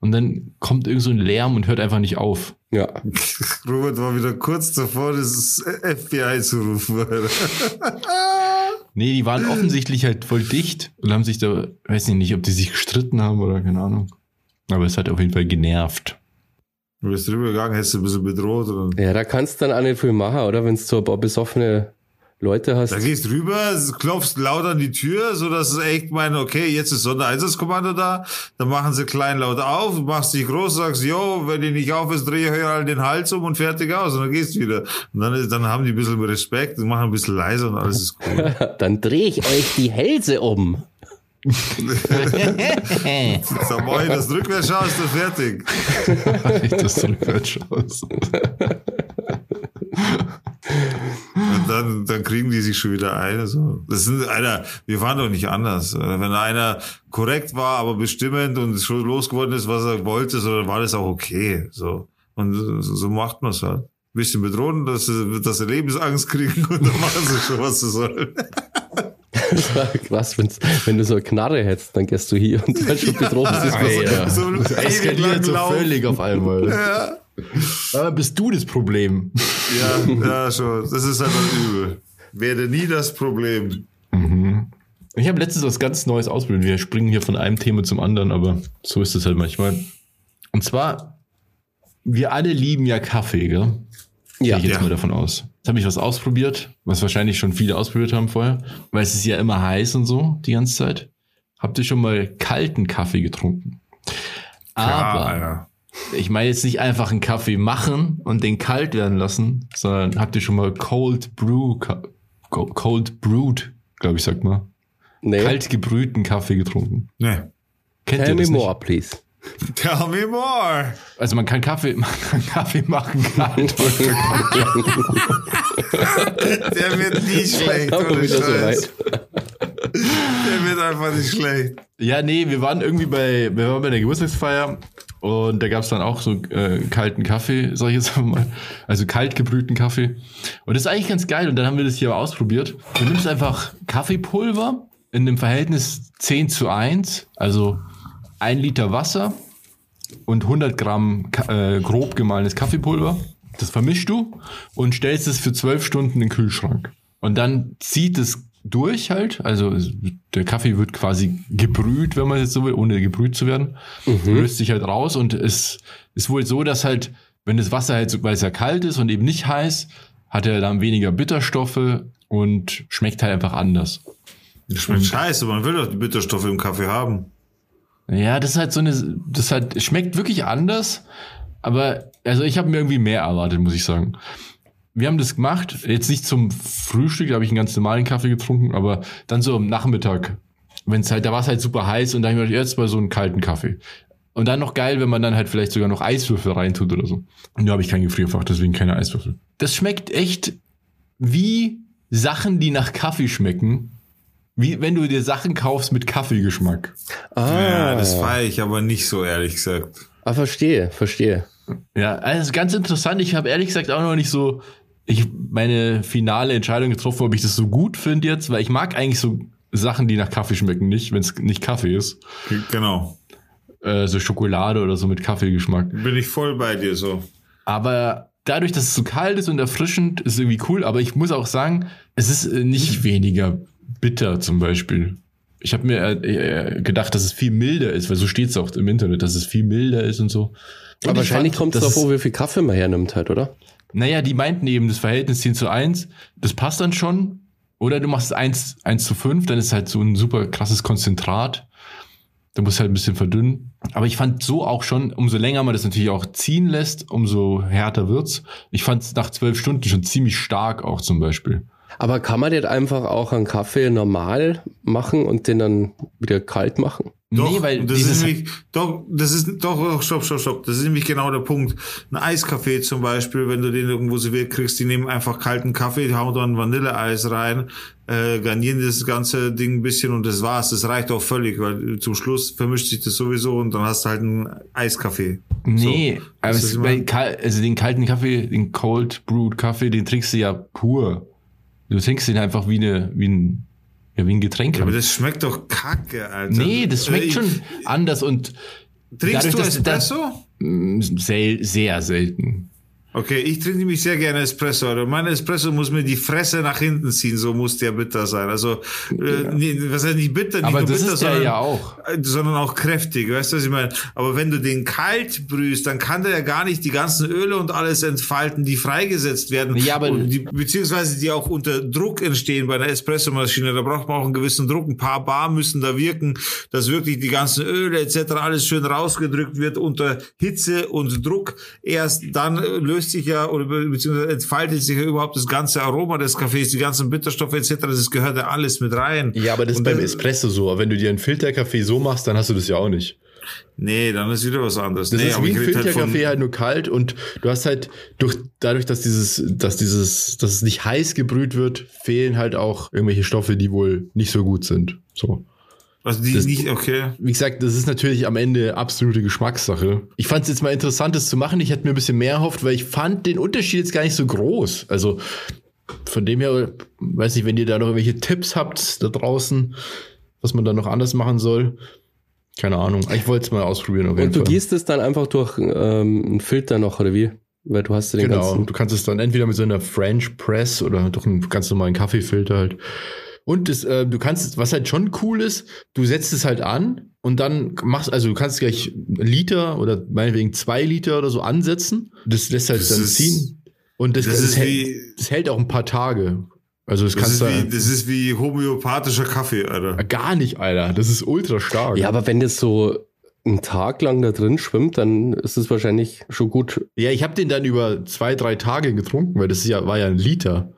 und dann kommt irgend so ein Lärm und hört einfach nicht auf. Ja. *laughs* Robert war wieder kurz davor, das FBI zu rufen. *laughs* Nee, die waren offensichtlich halt voll dicht und haben sich da, weiß ich nicht, ob die sich gestritten haben oder keine Ahnung. Aber es hat auf jeden Fall genervt. Du bist drüber gegangen, hättest du ein bisschen bedroht. Oder? Ja, da kannst du dann auch nicht viel machen, oder? Wenn du so ein paar besoffene Leute hast. Da gehst rüber, klopfst laut an die Tür, so dass es echt meinen, okay, jetzt ist Sondereinsatzkommando da. Dann machen sie klein laut auf, machst dich groß, sagst, yo, wenn die nicht auf ist, dreh ich euch halt den Hals um und fertig aus. Und dann gehst du wieder. Und dann, ist, dann haben die ein bisschen Respekt und machen ein bisschen leiser und alles ist cool. *laughs* Dann drehe ich euch die Hälse um. *laughs* Sag mal, das rückwärts schaust du fertig. ich *laughs* das rückwärts schaust. Und dann, dann kriegen die sich schon wieder ein. So. Das sind, Alter, wir waren doch nicht anders. Wenn einer korrekt war, aber bestimmend und schon losgeworden ist, was er wollte, so, dann war das auch okay. So. Und so so macht man es halt. Ein bisschen bedrohen, dass sie, dass sie Lebensangst kriegen und dann machen sie schon, was sie sollen. *laughs* Krass, wenn's, wenn du so eine Knarre hättest, dann gehst du hier und dann schon bedroht bist. Alter. So Das eskaliert so völlig auf einmal. Ja. *laughs* Aber bist du das Problem? ja, ja, schon. Das ist einfach übel. Werde nie das Problem. Ich habe letztens was ganz Neues ausprobiert. Wir springen hier von einem Thema zum anderen, aber so ist es halt manchmal. Und zwar, wir alle lieben ja Kaffee, gell? Ja. Gehe ich jetzt Ja. mal davon aus. Jetzt habe ich was ausprobiert, was wahrscheinlich schon viele ausprobiert haben vorher, weil es ist ja immer heiß und so die ganze Zeit. Habt ihr schon mal kalten Kaffee getrunken? Aber Alter. Ich meine jetzt nicht einfach einen Kaffee machen und den kalt werden lassen, sondern habt ihr schon mal Cold Brew, Cold Brewed, glaube ich, sagt man, Nee. kalt gebrühten Kaffee getrunken? Ne. Kennt Tell ihr me das more, nicht? please. *laughs* Tell me more. Also man kann Kaffee, *laughs* man kann Kaffee machen kalt. *laughs* Der wird nie schlecht. Ohne so. Der wird einfach nicht schlecht. ja, nee, wir waren irgendwie bei, wir waren bei der Geburtstagsfeier und da gab es dann auch so äh, kalten Kaffee, sag ich jetzt mal. Also kalt gebrühten Kaffee. Und das ist eigentlich ganz geil. Und dann haben wir das hier ausprobiert. Du nimmst einfach Kaffeepulver in dem Verhältnis 10 zu 1, also ein Liter Wasser und 100 Gramm äh, grob gemahlenes Kaffeepulver. Das vermischst du und stellst es für 12 Stunden in den Kühlschrank. Und dann zieht es durch halt, also es- der Kaffee wird quasi gebrüht, wenn man jetzt so will, ohne gebrüht zu werden. Löst sich halt raus und es ist wohl so, dass halt, wenn das Wasser halt, so- weil es ja kalt ist und eben nicht heiß, hat er dann weniger Bitterstoffe und schmeckt halt einfach anders. Das schmeckt scheiße, man will doch die Bitterstoffe im Kaffee haben. Ja, das ist halt so eine, das halt schmeckt wirklich anders, aber also ich habe mir irgendwie mehr erwartet, muss ich sagen. Wir haben das gemacht, jetzt nicht zum Frühstück, da habe ich einen ganz normalen Kaffee getrunken, aber dann so am Nachmittag, wenn es halt, da war es halt super heiß und da habe ich mir jetzt mal so einen kalten Kaffee. Und dann noch geil, wenn man dann halt vielleicht sogar noch Eiswürfel reintut oder so. Und da habe ich kein Gefrierfach, deswegen keine Eiswürfel. Das schmeckt echt wie Sachen, die nach Kaffee schmecken. Wie wenn du dir Sachen kaufst mit Kaffeegeschmack. Ah, Ja, das feiere ich aber nicht so, ehrlich gesagt. ah, verstehe, verstehe. Ja, also ganz interessant. Ich habe ehrlich gesagt auch noch nicht so ich meine finale Entscheidung getroffen, ob ich das so gut finde jetzt, weil ich mag eigentlich so Sachen, die nach Kaffee schmecken, nicht, wenn es nicht Kaffee ist. Genau. Äh, so Schokolade oder so mit Kaffeegeschmack. Bin ich voll bei dir so. Aber dadurch, dass es so kalt ist und erfrischend, ist irgendwie cool. Aber ich muss auch sagen, es ist äh, nicht weniger bitter zum Beispiel. Ich habe mir äh, äh, gedacht, dass es viel milder ist, weil so steht es auch im Internet, dass es viel milder ist und so. Und Aber ich wahrscheinlich kommt es darauf, an, wie viel Kaffee man hernimmt halt, oder? Naja, die meinten eben, das Verhältnis 10 zu 1, das passt dann schon. Oder du machst 1, 1 zu 5, dann ist halt so ein super krasses Konzentrat. Du musst halt ein bisschen verdünnen. Aber ich fand so auch schon, umso länger man das natürlich auch ziehen lässt, umso härter wird's. Ich fand es nach zwölf Stunden schon ziemlich stark auch zum Beispiel. Aber kann man den einfach auch einen Kaffee normal machen und den dann wieder kalt machen? Doch, nee, weil das ist nämlich, doch, das ist, doch, doch, stopp, stopp, stopp. Das ist nämlich genau der Punkt. Ein Eiskaffee zum Beispiel, wenn du den irgendwo serviert kriegst, die nehmen einfach kalten Kaffee, hauen dann Vanilleeis rein, äh, garnieren das ganze Ding ein bisschen und das war's. Das reicht auch völlig, weil zum Schluss vermischt sich das sowieso und dann hast du halt einen Eiskaffee. nee, So, aber es, bei, also den kalten Kaffee, den Cold Brewed Kaffee, den trinkst du ja pur. Du trinkst den einfach wie eine, wie ein, ja, wie ein Getränk. Aber halt. das schmeckt doch kacke, Alter. nee, das schmeckt ich- schon anders und Trinkst dadurch, du Espresso? mm, sel sehr selten. Okay, ich trinke nämlich sehr gerne Espresso. Oder mein Espresso muss mir die Fresse nach hinten ziehen, so muss der bitter sein. Also, äh, nee, was heißt nicht bitter, nicht Aber nur das bitter, ist der sondern, ja auch. äh, sondern auch kräftig. Weißt du, was ich meine? Aber wenn du den kalt brühst, dann kann der ja gar nicht die ganzen Öle und alles entfalten, die freigesetzt werden. Ja, aber- die, beziehungsweise die auch unter Druck entstehen bei einer Espressomaschine. Da braucht man auch einen gewissen Druck. Ein paar Bar müssen da wirken, dass wirklich die ganzen Öle etc. alles schön rausgedrückt wird unter Hitze und Druck. Erst dann äh, löst sich ja oder be- beziehungsweise entfaltet sich ja überhaupt das ganze Aroma des Kaffees, die ganzen Bitterstoffe etc. Das gehört ja alles mit rein. Ja, aber das ist Und beim dann- Espresso so. Aber wenn du dir einen Filterkaffee so machst, dann hast du das ja auch nicht. Nee, dann ist wieder was anderes. Das nee, ist aber wie ein halt Filterkaffee von- halt, nur kalt und du hast halt durch, dadurch, dass dieses, dass dieses, dass es nicht heiß gebrüht wird, fehlen halt auch irgendwelche Stoffe, die wohl nicht so gut sind. So. Also die das- nicht, okay. Wie gesagt, das ist natürlich am Ende absolute Geschmackssache. Ich fand es jetzt mal interessant, das zu machen. Ich hätte mir ein bisschen mehr erhofft, weil ich fand den Unterschied jetzt gar nicht so groß. Also von dem her, weiß nicht, wenn ihr da noch irgendwelche Tipps habt da draußen, was man da noch anders machen soll. Keine Ahnung. Ich wollte es mal ausprobieren. Auf jeden Und du Fall. gießt es dann einfach durch ähm, einen Filter noch, oder wie? Weil du hast ja den Genau, ganzen. du kannst es dann entweder mit so einer French Press oder durch einen ganz normalen Kaffeefilter halt. Und das, äh, du kannst, was halt schon cool ist, du setzt es halt an und dann machst, also du kannst gleich Liter oder meinetwegen zwei Liter oder so ansetzen. Das lässt halt Das dann ist- ziehen. Und das, das das, ist hält, wie- das hält auch ein paar Tage. Also das, Das kannst ist, du wie, das ist wie homöopathischer Kaffee, Alter. gar nicht, Alter. Das ist ultra stark. Ja, aber wenn das so einen Tag lang da drin schwimmt, dann ist es wahrscheinlich schon gut. ja ich habe den dann über zwei, drei Tage getrunken, weil das ist ja, war ja ein Liter.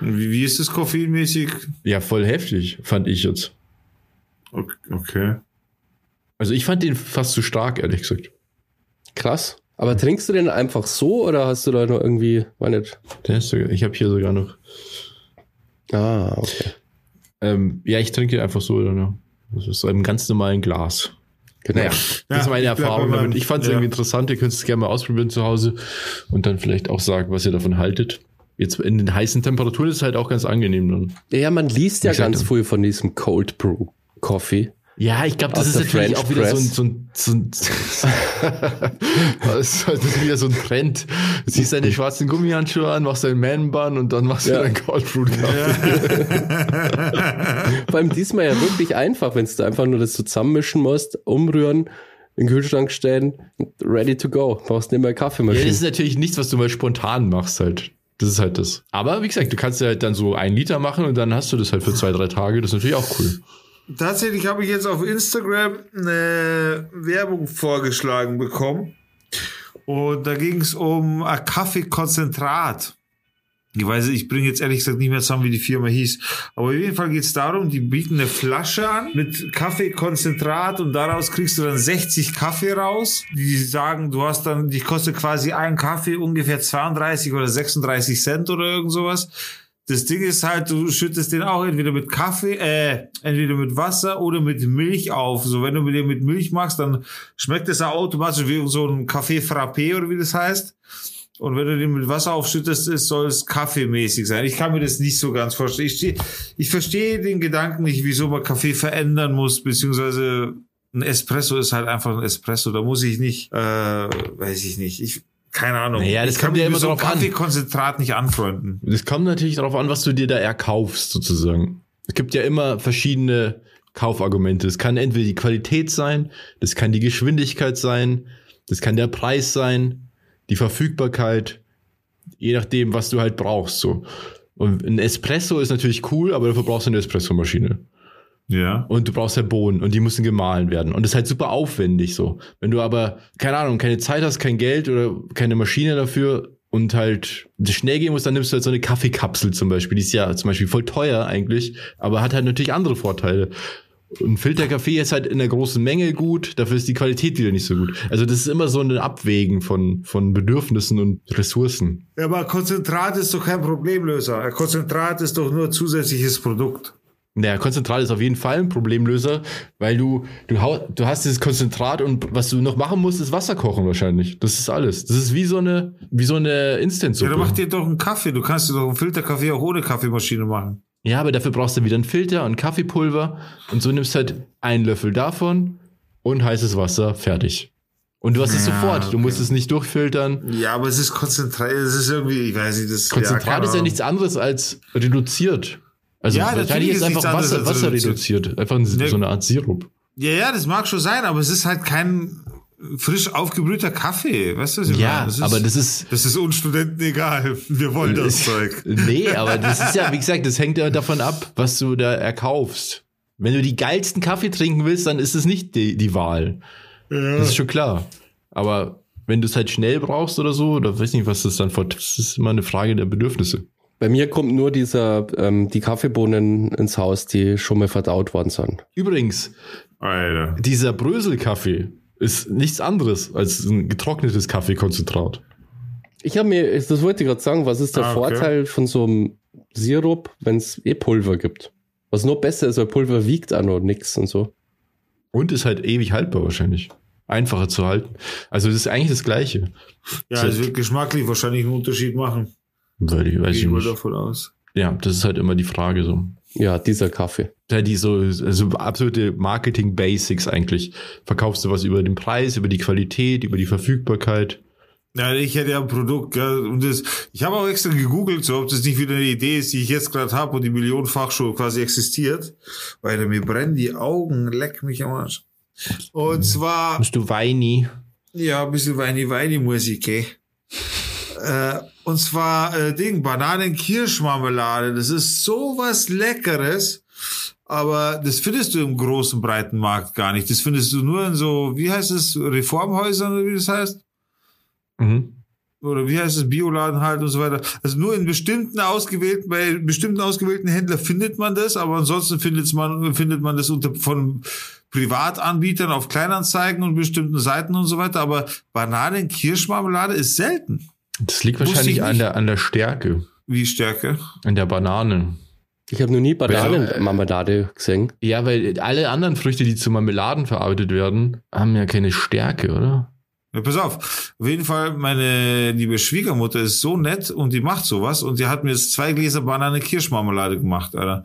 Wie, wie ist das koffeinmäßig? Ja, voll heftig, fand ich jetzt. Okay. Also ich fand den fast zu stark, ehrlich gesagt. Krass. Aber trinkst du den einfach so oder hast du da noch irgendwie, war nicht? Der ist sogar, ich habe hier sogar noch. Ah, okay. Ähm, ja, ich trinke einfach so, oder? ne? Das ist so im ganz normalen Glas. Genau. Naja, das ist meine Erfahrung damit. Ich fand es ja. irgendwie interessant. Ihr könnt es gerne mal ausprobieren zu Hause und dann vielleicht auch sagen, was ihr davon haltet. Jetzt in den heißen Temperaturen ist es halt auch ganz angenehm dann. Ja, man liest ja ganz viel von diesem Cold Brew Coffee. Ja, ich glaube, das ist natürlich French auch wieder so ein, Press. so ein, so ein *laughs* das ist das ist wieder so ein Trend. Du ziehst deine schwarzen Gummihandschuhe an, machst deinen Man-Bun und dann machst Ja. du deinen Cold Brew Kaffee. Vor allem diesmal ja wirklich einfach, wenn du einfach nur das zusammenmischen musst, umrühren, in den Kühlschrank stellen, ready to go. Brauchst nicht mehr Ja, Kaffeemaschine. das ist natürlich nichts, was du mal spontan machst halt. Das ist halt das. Aber wie gesagt, du kannst ja halt dann so ein Liter machen und dann hast du das halt für zwei, drei Tage. Das ist natürlich auch cool. Tatsächlich habe ich jetzt auf Instagram eine Werbung vorgeschlagen bekommen. Und da ging es um ein Kaffeekonzentrat. Ich weiß, ich bringe jetzt ehrlich gesagt nicht mehr zusammen, wie die Firma hieß. Aber auf jeden Fall geht es darum, die bieten eine Flasche an mit Kaffeekonzentrat und daraus kriegst du dann 60 Kaffee raus. Die sagen, du hast dann, die kostet quasi ein Kaffee ungefähr 32 oder 36 Cent oder irgend sowas. Das Ding ist halt, du schüttest den auch entweder mit Kaffee, äh, entweder mit Wasser oder mit Milch auf. So, wenn du mit dem mit Milch machst, dann schmeckt es automatisch wie so ein Kaffee Frappé oder wie das heißt. Und wenn du den mit Wasser aufschüttest, ist, soll es kaffeemäßig sein. Ich kann mir das nicht so ganz vorstellen. Ich, steh, ich verstehe den Gedanken nicht, wieso man Kaffee verändern muss, beziehungsweise ein Espresso ist halt einfach ein Espresso. Da muss ich nicht, äh, weiß ich nicht. Ich, keine Ahnung. Naja, das ich kann kommt ja mich immer so drauf an. Kaffeekonzentrat nicht anfreunden. Das kommt natürlich darauf an, was du dir da erkaufst, sozusagen. Es gibt ja immer verschiedene Kaufargumente. Es kann entweder die Qualität sein, das kann die Geschwindigkeit sein, das kann der Preis sein, die Verfügbarkeit, je nachdem, was du halt brauchst, so. Und ein Espresso ist natürlich cool, aber dafür brauchst du eine Espressomaschine. Ja. Und du brauchst ja Bohnen und die müssen gemahlen werden. Und das ist halt super aufwendig so. Wenn du aber, keine Ahnung, keine Zeit hast, kein Geld oder keine Maschine dafür, und halt schnell gehen muss, dann nimmst du halt so eine Kaffeekapsel zum Beispiel. Die ist ja zum Beispiel voll teuer eigentlich, aber hat halt natürlich andere Vorteile. Und Filterkaffee ist halt in der großen Menge gut, dafür ist die Qualität wieder nicht so gut. Also das ist immer so ein Abwägen von, von Bedürfnissen und Ressourcen. Ja, aber Konzentrat ist doch kein Problemlöser. Konzentrat ist doch nur zusätzliches Produkt. Naja, Konzentrat ist auf jeden Fall ein Problemlöser, weil du, du, hau, du hast dieses Konzentrat und was du noch machen musst, ist Wasser kochen wahrscheinlich. Das ist alles. Das ist wie so eine, wie so eine Instant-Suppe. Ja, dann mach dir doch einen Kaffee. Du kannst dir doch einen Filterkaffee auch ohne Kaffeemaschine machen. Ja, aber dafür brauchst du wieder einen Filter und Kaffeepulver und so nimmst halt einen Löffel davon und heißes Wasser, fertig. Und du hast es Ja, sofort. Du okay. musst es nicht durchfiltern. Ja, aber es ist Konzentrat. Es ist irgendwie, ich weiß nicht, das Konzentrat ja, ist ja nichts anderes als reduziert. Also Ja, wahrscheinlich ist einfach Wasser, Wasser reduziert. reduziert. Einfach ein, Ne. so eine Art Sirup. Ja, ja, das mag schon sein, aber es ist halt kein frisch aufgebrühter Kaffee. Weißt du, was ich Ja, meine? Das ist, aber das ist. Das ist uns Studenten egal. Wir wollen das Zeug. Nee, aber das ist ja, wie gesagt, das hängt ja davon ab, was du da erkaufst. Wenn du die geilsten Kaffee trinken willst, dann ist es nicht die, die Wahl. Ja. Das ist schon klar. Aber wenn du es halt schnell brauchst oder so, oder weiß nicht, was das dann vor, das ist immer eine Frage der Bedürfnisse. Bei mir kommt nur dieser, ähm, die Kaffeebohnen ins Haus, die schon mal verdaut worden sind. Übrigens, Alter. dieser Bröselkaffee ist nichts anderes als ein getrocknetes Kaffeekonzentrat. Ich habe mir, das wollte ich gerade sagen, was ist der Ah, okay. Vorteil von so einem Sirup, wenn es eh Pulver gibt? Was nur besser ist, weil Pulver wiegt auch noch nix und so. Und ist halt ewig haltbar wahrscheinlich. Einfacher zu halten. Also das ist eigentlich das Gleiche. Ja, es wird geschmacklich wahrscheinlich einen Unterschied machen. Weil ich weiß Gehe ich mal nicht. davon aus. Ja, das ist halt immer die Frage so. Ja, dieser Kaffee. Ja, die so, also absolute Marketing-Basics eigentlich. Verkaufst du was über den Preis, über die Qualität, über die Verfügbarkeit. Ja, ich hätte ja ein Produkt, gell, und das, ich habe auch extra gegoogelt, so ob das nicht wieder eine Idee ist, die ich jetzt gerade habe und die millionenfach schon quasi existiert. Weil mir brennen die Augen, leck mich am Arsch. Und zwar, Bist du weini? ja, ein bisschen Weini-Weini-Musik, gell. Äh, und zwar, äh, Ding, Bananen-Kirschmarmelade. Das ist sowas Leckeres. Aber das findest du im großen, breiten Markt gar nicht. Das findest du nur in so, wie heißt es, Reformhäusern oder wie das heißt? Mhm. oder wie heißt es, Bioladen halt und so weiter. Also nur in bestimmten ausgewählten, bei bestimmten ausgewählten Händlern findet man das, aber ansonsten findet man, findet man das unter, von Privatanbietern auf Kleinanzeigen und bestimmten Seiten und so weiter. Aber Bananen-Kirschmarmelade ist selten. Das liegt wahrscheinlich ich an der, an der Stärke, Wie Stärke? an der Banane. Ich habe noch nie Bananenmarmelade gesehen. Ja, weil alle anderen Früchte, die zu Marmeladen verarbeitet werden, haben ja keine Stärke, oder? Ja, pass auf. Auf jeden Fall, meine liebe Schwiegermutter ist so nett und die macht sowas und die hat mir jetzt zwei Gläser Bananen-Kirschmarmelade gemacht, Alter.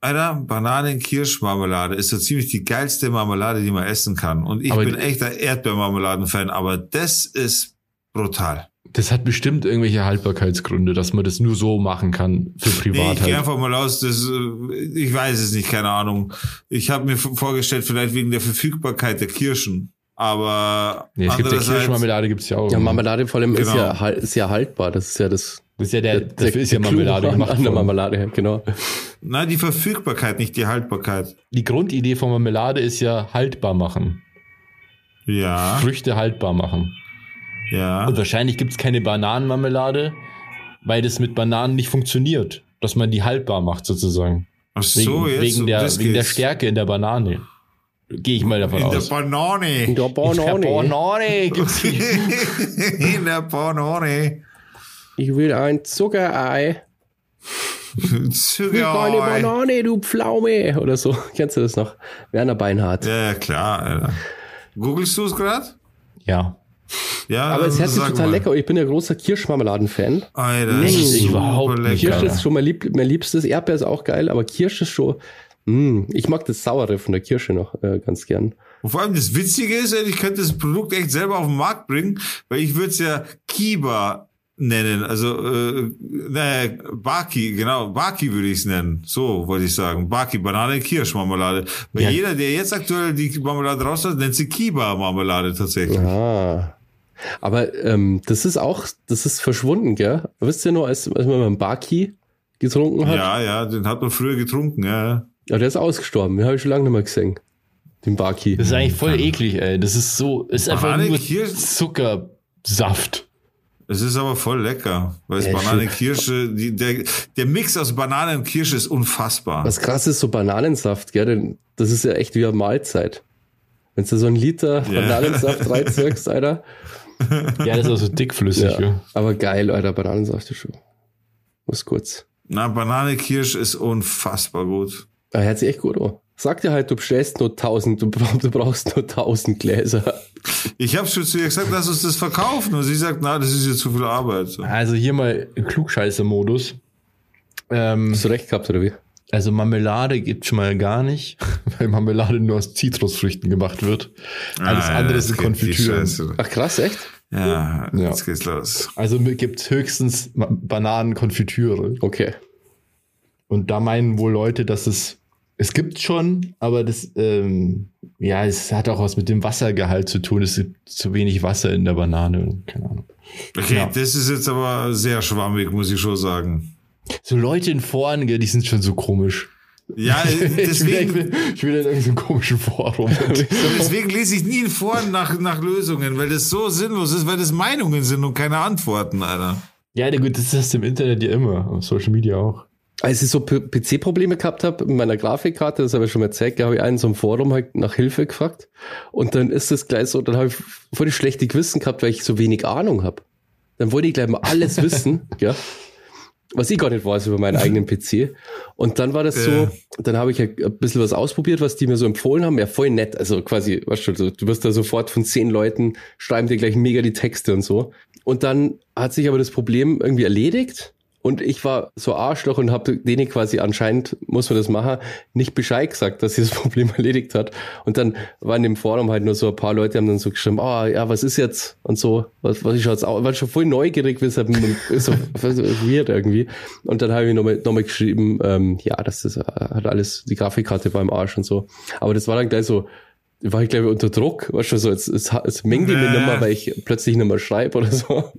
Alter, Bananen-Kirschmarmelade ist so ziemlich die geilste Marmelade, die man essen kann. Und ich Aber bin echter Erdbeermarmeladen-Fan, aber das ist brutal. Das hat bestimmt irgendwelche Haltbarkeitsgründe, dass man das nur so machen kann für Nee, privat ich gehe einfach mal aus, das, äh, ich weiß es nicht, keine Ahnung. Ich habe mir vorgestellt, vielleicht wegen der Verfügbarkeit der Kirschen. Aber Nee, es gibt ja andererseits- Kirschmarmelade, gibt's ja auch. Ja, Marmelade vor allem ist Genau. ja hal- ist ja haltbar. Das ist ja das. Das ist ja der, der- dafür ist ja der Marmelade gemacht An der. Marmelade, genau. Nein, die Verfügbarkeit, nicht die Haltbarkeit. Die Grundidee von Marmelade ist ja haltbar machen. Ja, Früchte haltbar machen. Ja. Und wahrscheinlich gibt's keine Bananenmarmelade, weil das mit Bananen nicht funktioniert, dass man die haltbar macht sozusagen. Ach Wegen, so, jetzt. wegen, um der, das wegen der. Stärke in der Banane. Gehe ich mal davon In der aus. Banane. In der In der Banane. Banane gibt's die. *laughs* In der Banane. Ich will ein Zuckerei. Ich will keine Zucker. Banane, du Pflaume. Oder so. *laughs* Kennst du das noch? Werner Beinhardt. Ja, ja, klar, Alter. Googlest du es gerade? Ja. Ja, Aber es hört sich total mal. lecker. Ich bin ja großer Kirschmarmeladen-Fan. Alter, Nee, das ist überhaupt nicht. Kirsch ist schon mein, lieb, mein liebstes. Erdbeer ist auch geil, aber Kirsch ist schon. Mm, ich mag das Saure von der Kirsche noch äh, ganz gern. Und vor allem das Witzige ist, ich könnte das Produkt echt selber auf den Markt bringen, weil ich würde es ja Kiba nennen. Also, äh, naja, Baki, genau, Baki würde ich es nennen. So wollte ich sagen. Baki, Banane, Kirschmarmelade. Weil Ja. jeder, der jetzt aktuell die Marmelade raus hat, nennt sie Kiba-Marmelade tatsächlich. Ah. Aber ähm, das ist auch, das ist verschwunden, gell? Wisst ihr noch, als, als man beim Baki getrunken hat? Ja, ja, den hat man früher getrunken, ja. Ja, der ist ausgestorben. Den habe ich schon lange nicht mehr gesehen. Den Baki. Das ist eigentlich voll eklig, ey. Das ist so, ist einfach Banane, nur Kirsch- Zuckersaft. Es ist aber voll lecker, weil es Ja, Banane. Kirsche, die, der, der Mix aus Banane und Kirsche ist unfassbar. Was krass ist, so Bananensaft, gell? denn Das ist ja echt wie eine Mahlzeit. Wenn du so einen Liter. Bananensaft *laughs* reinzirkst, Alter. Ja, das ist auch so dickflüssig. Ja. Ja. Aber geil, Alter, Bananensaft ist schon. Muss kurz. Na, Banane, Kirsch ist unfassbar gut. Ah, hört sich echt gut an. Sag dir halt, du bestellst nur 1000, du, bra- du brauchst nur 1000 Gläser. Ich habe schon zu ihr gesagt, lass uns das verkaufen. Und sie sagt, na, das ist jetzt zu viel Arbeit. So. Also hier mal Klugscheißer-Modus. Ähm, Hast du recht gehabt, oder wie? Also Marmelade gibt schon mal gar nicht, *laughs* weil Marmelade nur aus Zitrusfrüchten gemacht wird. Alles Ah, andere das sind Konfitüren. Ach krass, echt? Ja, Ja. jetzt geht's los. Also gibt es höchstens Bananenkonfitüre. Okay. Und da meinen wohl Leute, dass es, es gibt schon, aber das, ähm, ja, es hat auch was mit dem Wassergehalt zu tun. Es gibt zu wenig Wasser in der Banane. Keine Ahnung. Okay, Ja. das ist jetzt aber sehr schwammig, muss ich schon sagen. So Leute in Foren, die sind schon so komisch. Ja, *laughs* Ich will, ich deswegen, will, ich will in irgendeinem komischen Forum. *laughs* deswegen lese ich nie in Foren nach, nach Lösungen, weil das so sinnlos ist, weil das Meinungen sind und keine Antworten, Alter. ja, na gut, das ist im Internet ja immer, auf Social Media auch. Als ich so PC-Probleme gehabt habe mit meiner Grafikkarte, das habe ich schon mal erzählt, da habe ich einen so im Forum halt nach Hilfe gefragt. Und dann ist es gleich so, dann habe ich voll das schlechte Gewissen gehabt, weil ich so wenig Ahnung habe. Dann wollte ich gleich mal alles wissen, *laughs* ja. Was ich gar nicht weiß über meinen *laughs* eigenen PC. Und dann war das so, Ja. dann habe ich ein bisschen was ausprobiert, was die mir so empfohlen haben. Ja, voll nett. Also quasi, weißt du, so, du wirst da sofort von zehn Leuten, schreiben dir gleich mega die Texte und so. Und dann hat sich aber das Problem irgendwie erledigt. Und ich war so Arschloch und habe denen quasi anscheinend, muss man das machen, nicht Bescheid gesagt, dass sie das *laughs* Problem erledigt hat. Und dann waren im Forum halt nur so ein paar Leute, haben dann so geschrieben, oh ja, was ist jetzt? Und so, was, was ich jetzt auch, war schon voll neugierig, weshalb so *laughs* weird irgendwie. Und dann habe ich nochmal noch mal geschrieben, ähm, ja, das ist, äh, hat alles, die Grafikkarte war im Arsch und so. Aber das war dann gleich so, war ich glaube unter Druck, weißt du, so, jetzt, jetzt, jetzt mengt die mir nicht mehr, weil ich plötzlich mehr schreibe oder so.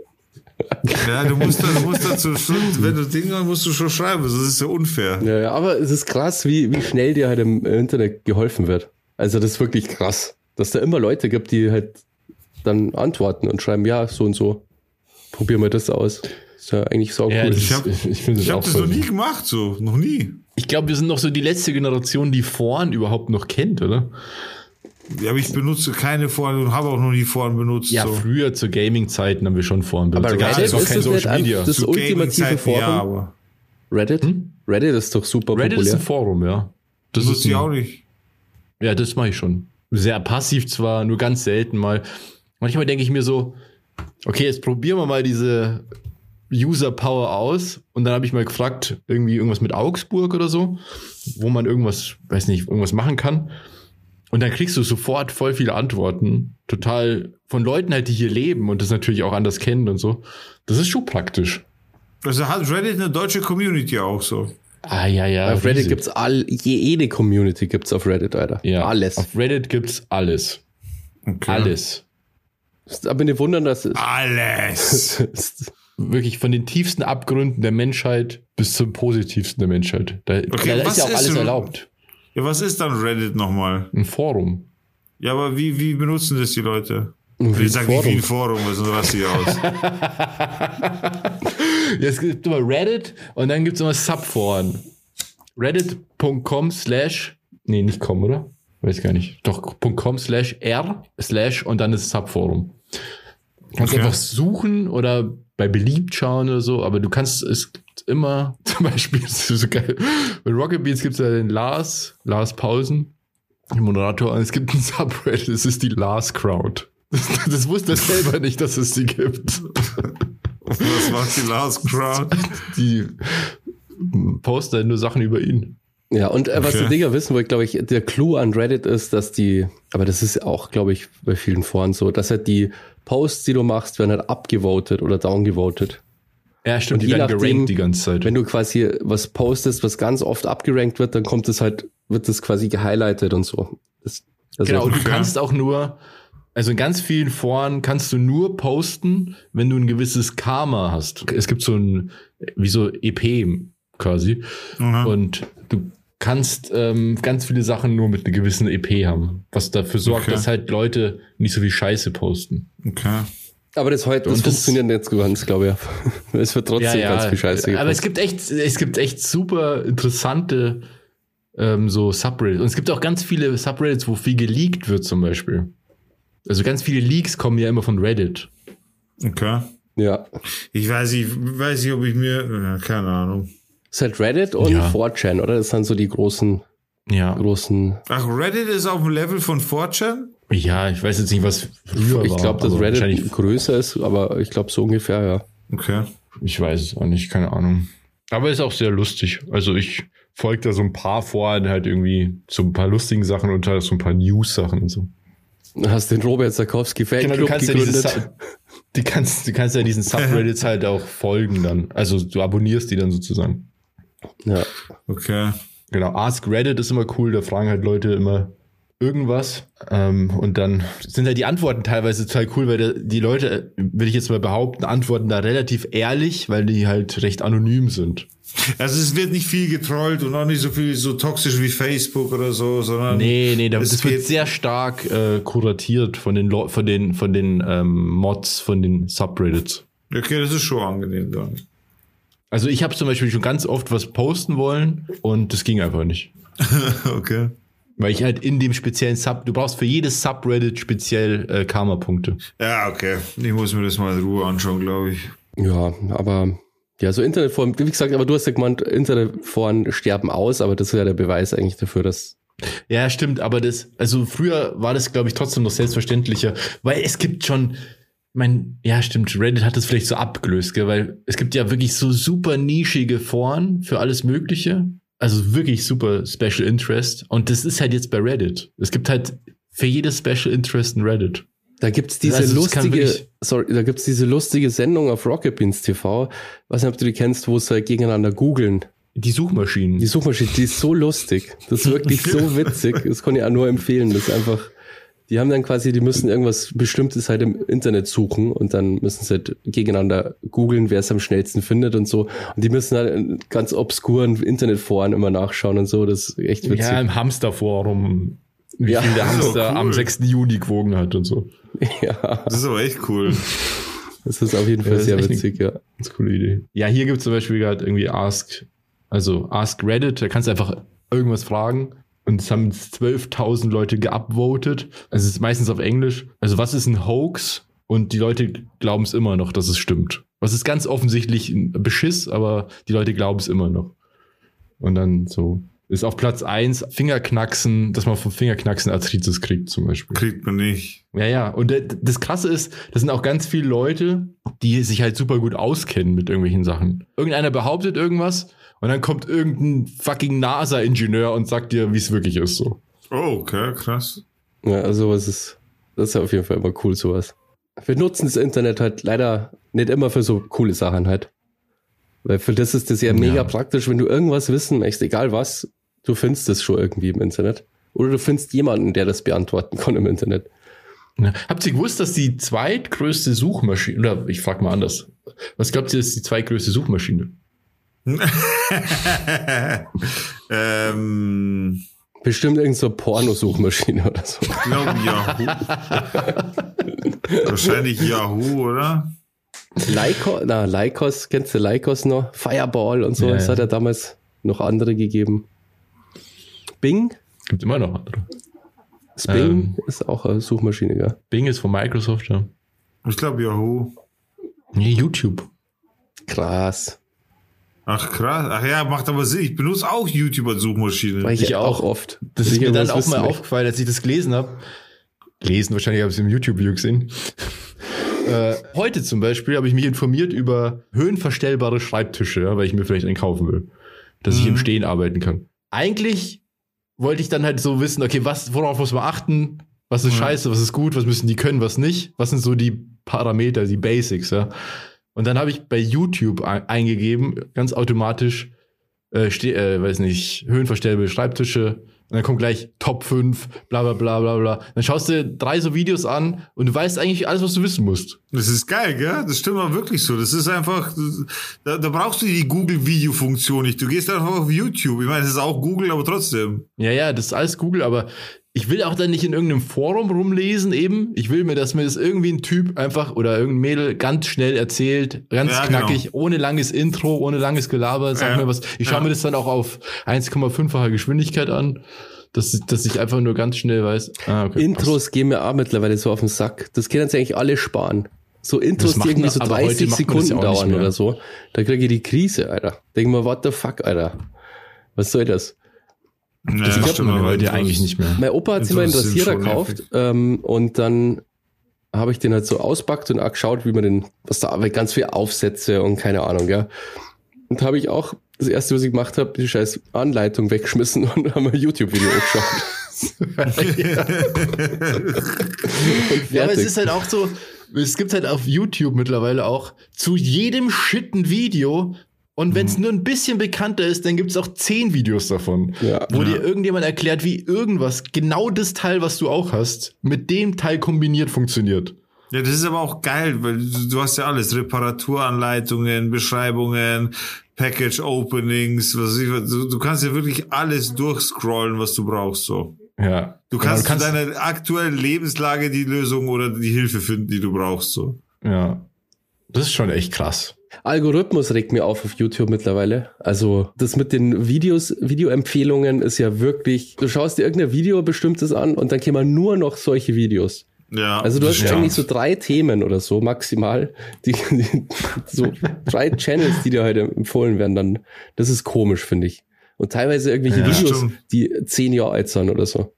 Ja, du musst, da, du musst dazu schon, wenn du Dinge musst du schon schreiben, das ist ja unfair. Ja, ja, aber es ist krass, wie, wie schnell dir halt im Internet geholfen wird. Also das ist wirklich krass, dass da immer Leute gibt, die halt dann antworten und schreiben, ja, so und so. Probier mal das aus. Ist ja eigentlich sau Ja, cool. Ich hab- ist, *laughs* ich Ich das habe auch das noch nie gemacht, so, noch nie. Ich glaube, wir sind noch so die letzte Generation, die Foren überhaupt noch kennt, oder? Ja, aber ich benutze keine Foren und habe auch noch nie Foren benutzt. Ja, so. früher zu Gaming-Zeiten haben wir schon Foren benutzt. aber Reddit noch ist kein Social ein- Media. das Zu ultimative Forum? Ja, aber Reddit? Hm? Reddit ist doch super Reddit ist populär. ein Forum, ja. Das ist ein, auch nicht. Ja, das mache ich schon. Sehr passiv zwar, nur ganz selten mal. Manchmal denke ich mir so, okay, jetzt probieren wir mal diese User Power aus. Und dann habe ich mal gefragt, irgendwie irgendwas mit Augsburg oder so, wo man irgendwas, weiß nicht, irgendwas machen kann. Und dann kriegst du sofort voll viele Antworten. Total von Leuten halt, die hier leben und das natürlich auch anders kennen und so. Das ist schon praktisch. Also hat Reddit eine deutsche Community auch so. Ah, ja, ja. auf Reddit riesig. gibt's all, jede Community gibt's auf Reddit, Alter. ja, Alles. Auf Reddit gibt's alles. Okay. Alles. Aber nicht wundern, dass Alles. *laughs* wirklich von den tiefsten Abgründen der Menschheit bis zum positivsten der Menschheit. Da, Okay, da was ist ja auch ist alles erlaubt. Ja, was ist dann Reddit nochmal? Ein Forum. Ja, aber wie, wie benutzen das die Leute? Wie Ich sag nicht wie ein Forum. Was ist was hier aus? *laughs* Ja, es gibt immer Reddit und dann gibt es immer Subforen. Reddit.com slash, nee, nicht com, oder? Weiß gar nicht. Doch, .com slash r slash und dann ist Subforum. Du kannst Okay. einfach suchen oder bei beliebt schauen oder so, aber du kannst, es immer, *laughs* zum Beispiel, das ist so geil, bei Rocket Beans gibt es ja den Lars, Lars Pausen, den Moderator, und es gibt ein Subreddit, es ist die Lars Crowd. Das, das wusste er selber nicht, dass es die gibt. was macht die Last Crowd? Die posten halt nur Sachen über ihn. Ja, und äh, was Okay. die Dinger wissen wollen, glaube ich, der Clou an Reddit ist, dass die, aber das ist auch, glaube ich, bei vielen Foren so, dass halt die Posts, die du machst, werden halt abgevotet oder downgevotet. Ja, stimmt, Und die werden nachdem, gerankt die ganze Zeit. Wenn du quasi was postest, was ganz oft abgerankt wird, dann kommt es halt, wird das quasi gehighlightet und so. Das, also, genau, und du kannst auch nur, also in ganz vielen Foren kannst du nur posten, wenn du ein gewisses Karma hast. Es gibt so ein, wie so EP quasi. Mhm. Und du kannst ähm, ganz viele Sachen nur mit einer gewissen EP haben. Was dafür sorgt, Okay. dass halt Leute nicht so viel Scheiße posten. Okay. Aber das heute, das, das- funktioniert nicht ganz, glaube ich. *laughs* Es wird trotzdem ganz viel Scheiße Aber es gibt echt, es gibt echt super interessante ähm, so Subreddits. Und es gibt auch ganz viele Subreddits, wo viel geleakt wird zum Beispiel. Also ganz viele Leaks kommen ja immer von Reddit. Okay. Ja. Ich weiß nicht, weiß nicht, ob ich mir, äh, keine Ahnung. Es ist halt Reddit und Ja. 4chan, oder? Das sind so die großen, Ja. großen. Ach, Reddit ist auf dem Level von 4chan? Ja, ich weiß jetzt nicht, was früher Ich glaube, dass Reddit wahrscheinlich- größer ist, aber ich glaube so ungefähr, ja. Okay. Ich weiß es auch nicht, keine Ahnung. Aber ist auch sehr lustig. Also ich folge da so ein paar vor, halt irgendwie so ein paar lustigen Sachen und halt so ein paar News-Sachen und so. Du hast den Robert Sarkowski Genau, Fanclub du kannst ja gegründet. Sub- die kannst, du kannst ja diesen Subreddits halt auch folgen dann. Also du abonnierst die dann sozusagen. ja. Okay. Genau, Ask Reddit ist immer cool, da fragen halt Leute immer irgendwas. Ähm, und dann sind halt die Antworten teilweise total cool, weil die Leute, will ich jetzt mal behaupten, antworten da relativ ehrlich, weil die halt recht anonym sind. Also es wird nicht viel getrollt und auch nicht so viel so toxisch wie Facebook oder so, sondern. Nee, nee, da- Es das wird sehr stark äh, kuratiert von den, Leu- von den, von den ähm, Mods, von den Subreddits. Okay, das ist schon angenehm dann. Also ich habe zum Beispiel schon ganz oft was posten wollen und das ging einfach nicht. *laughs* okay. Weil ich halt in dem speziellen Sub, du brauchst für jedes Subreddit speziell äh, Karma-Punkte. Ja, okay. Ich muss mir das mal in Ruhe anschauen, glaube ich. Ja, aber ja, so Internetforen, wie gesagt, aber du hast ja gemeint, Internetforen sterben aus, aber das ist ja der Beweis eigentlich dafür, dass Ja, stimmt, aber das, also früher war das, glaube ich, trotzdem noch selbstverständlicher, weil es gibt schon, mein, ja, stimmt, Reddit hat das vielleicht so abgelöst, gell, weil es gibt ja wirklich so super nischige Foren für alles Mögliche. Also wirklich super Special Interest. Und das ist halt jetzt bei Reddit. Es gibt halt für jedes Special Interest ein Reddit. Da gibt's diese Also lustige, sorry, da gibt's diese lustige Sendung auf Rocket Beans TV. Weiß nicht, ob du die kennst, wo sie gegeneinander googeln. Die Suchmaschinen. Die Suchmaschine, die ist so lustig. Das ist wirklich so *laughs* witzig. Das kann ich auch nur empfehlen. Das ist einfach, die haben dann quasi, die müssen irgendwas Bestimmtes halt im Internet suchen und dann müssen sie halt gegeneinander googeln, wer es am schnellsten findet und so. Und die müssen halt in ganz obskuren Internetforen immer nachschauen und so. Das ist echt witzig. ja, im Hamsterforum. Wie Ja. viel der Hamster cool. am 6. Juni gewogen hat und so. *laughs* ja, Das ist aber echt cool. das ist auf jeden Fall ist sehr witzig, ja. Ganz coole Idee. Ja, hier gibt es zum Beispiel gerade irgendwie Ask, also Ask Reddit, da kannst du einfach irgendwas fragen. Und es haben 12.000 Leute geupvotet. Also es ist meistens auf Englisch. Also was ist ein Hoax? Und die Leute glauben es immer noch, dass es stimmt. Was ist ganz offensichtlich ein Beschiss, aber die Leute glauben es immer noch. Und dann so ist auf Platz 1 Fingerknacksen, dass man vom Fingerknacksen Arthritis kriegt zum Beispiel. Kriegt man nicht. Ja, ja. Und das Krasse ist, das sind auch ganz viele Leute, die sich halt super gut auskennen mit irgendwelchen Sachen. Irgendeiner behauptet irgendwas und dann kommt irgendein fucking NASA-Ingenieur und sagt dir, wie es wirklich ist. So. Oh, okay, krass. Ja, also es ist, das ist auf jeden Fall immer cool, sowas. Wir nutzen das Internet halt leider nicht immer für so coole Sachen halt. Weil für das ist das ja mega Ja. praktisch, wenn du irgendwas wissen möchtest, egal was, du findest das schon irgendwie im Internet. Oder du findest jemanden, der das beantworten kann im Internet. Ja. Habt ihr gewusst, dass die zweitgrößte Suchmaschine, oder ich frage mal anders, was glaubt ihr, ist die zweitgrößte Suchmaschine? *laughs* ähm, Bestimmt irgendeine so Pornosuchmaschine oder so. ich glaube Yahoo. Wahrscheinlich Yahoo, oder? Lycos, na, Lycos, kennst du Lycos noch? Fireball und so, Ja, es ja. hat ja damals noch andere gegeben. Bing? Gibt immer noch andere. Bing Ähm. ist auch eine Suchmaschine, ja. Bing ist von Microsoft, ja. Ich glaube Yahoo. Nee, YouTube. Krass. Ach krass. Ach ja, macht aber Sinn. Ich benutze auch YouTube als Suchmaschine. Weil ich, Ich auch auch. oft. Das ist ich mir dann irgendwas auch mal aufgefallen, als ich das gelesen habe. Gelesen, wahrscheinlich habe ich es im YouTube-Video gesehen. *laughs* äh, heute zum Beispiel habe ich mich informiert über höhenverstellbare Schreibtische, ja, weil ich mir vielleicht einen kaufen will. Dass ich Mhm. im Stehen arbeiten kann. Eigentlich wollte ich dann halt so wissen, okay, was, worauf muss man achten? Was ist Ja. scheiße, was ist gut, was müssen die können, was nicht? Was sind so die Parameter, die Basics, ja? Und dann habe ich bei YouTube ein- eingegeben, ganz automatisch, äh, ste äh, weiß nicht, höhenverstellbare Schreibtische. Und dann kommt gleich Top 5, bla bla bla bla bla. Dann schaust du drei so Videos an und du weißt eigentlich alles, was du wissen musst. Das ist geil, gell? Das stimmt aber wirklich so. Das ist einfach, da, da brauchst du die Google-Video-Funktion nicht. Du gehst einfach auf YouTube. Ich meine, das ist auch Google, aber trotzdem. Ja, ja, das ist alles Google, aber ich will auch dann nicht in irgendeinem Forum rumlesen eben. Ich will mir, dass mir das irgendwie ein Typ einfach oder irgendein Mädel ganz schnell erzählt, ganz Ja, knackig, genau. ohne langes Intro, ohne langes Gelaber, sag Ja, mir was. Ich schaue ja. mir das dann auch auf 1,5-fache Geschwindigkeit an, dass, dass ich einfach nur ganz schnell weiß. Ah, okay, Intros gehen mir auch mittlerweile so auf den Sack. Das können sie eigentlich alle sparen. So Intros, die irgendwie man- so aber heute 30 macht man das Sekunden dauern oder so. Da kriege ich die Krise, Alter. Denk mal, what the fuck, Alter. Was soll das? Ja, Das stimmt, macht man heute eigentlich nicht mehr. Mein Opa hat sich mal einen Rasierer gekauft ähm, und dann habe ich den halt so auspackt und auch geschaut, wie man den, was da aber ganz viel Aufsätze und keine Ahnung, ja. Und habe ich auch das erste, was ich gemacht habe, die scheiß Anleitung weggeschmissen *laughs* und haben ein YouTube-Video angeschaut. *laughs* und Ja, aber es ist halt auch so, es gibt halt auf YouTube mittlerweile auch zu jedem Shit ein Video. Und wenn es nur ein bisschen bekannter ist, dann gibt es auch zehn Videos davon, Ja. wo Ja. dir irgendjemand erklärt, wie irgendwas, genau das Teil, was du auch hast, mit dem Teil kombiniert funktioniert. Ja, das ist aber auch geil, weil du, du hast ja alles. Reparaturanleitungen, Beschreibungen, Package Openings, was weiß ich, was- du, du kannst ja wirklich alles durchscrollen, was du brauchst, so. Ja. Du kannst, zu deiner aktuellen Lebenslage die Lösung oder die Hilfe finden, die du brauchst, so. Ja. Das ist schon echt krass. Algorithmus regt mir auf auf YouTube mittlerweile. Also das mit den Videos, Videoempfehlungen ist ja wirklich, du schaust dir irgendein Video bestimmtes an und dann kämen nur noch solche Videos. Ja. Also du hast stimmt. eigentlich so drei Themen oder so maximal, die, die so drei *laughs* Channels, die dir heute empfohlen werden, dann das ist komisch, finde ich. Und teilweise irgendwelche Ja, Videos, stimmt. die zehn Jahre alt sind oder so.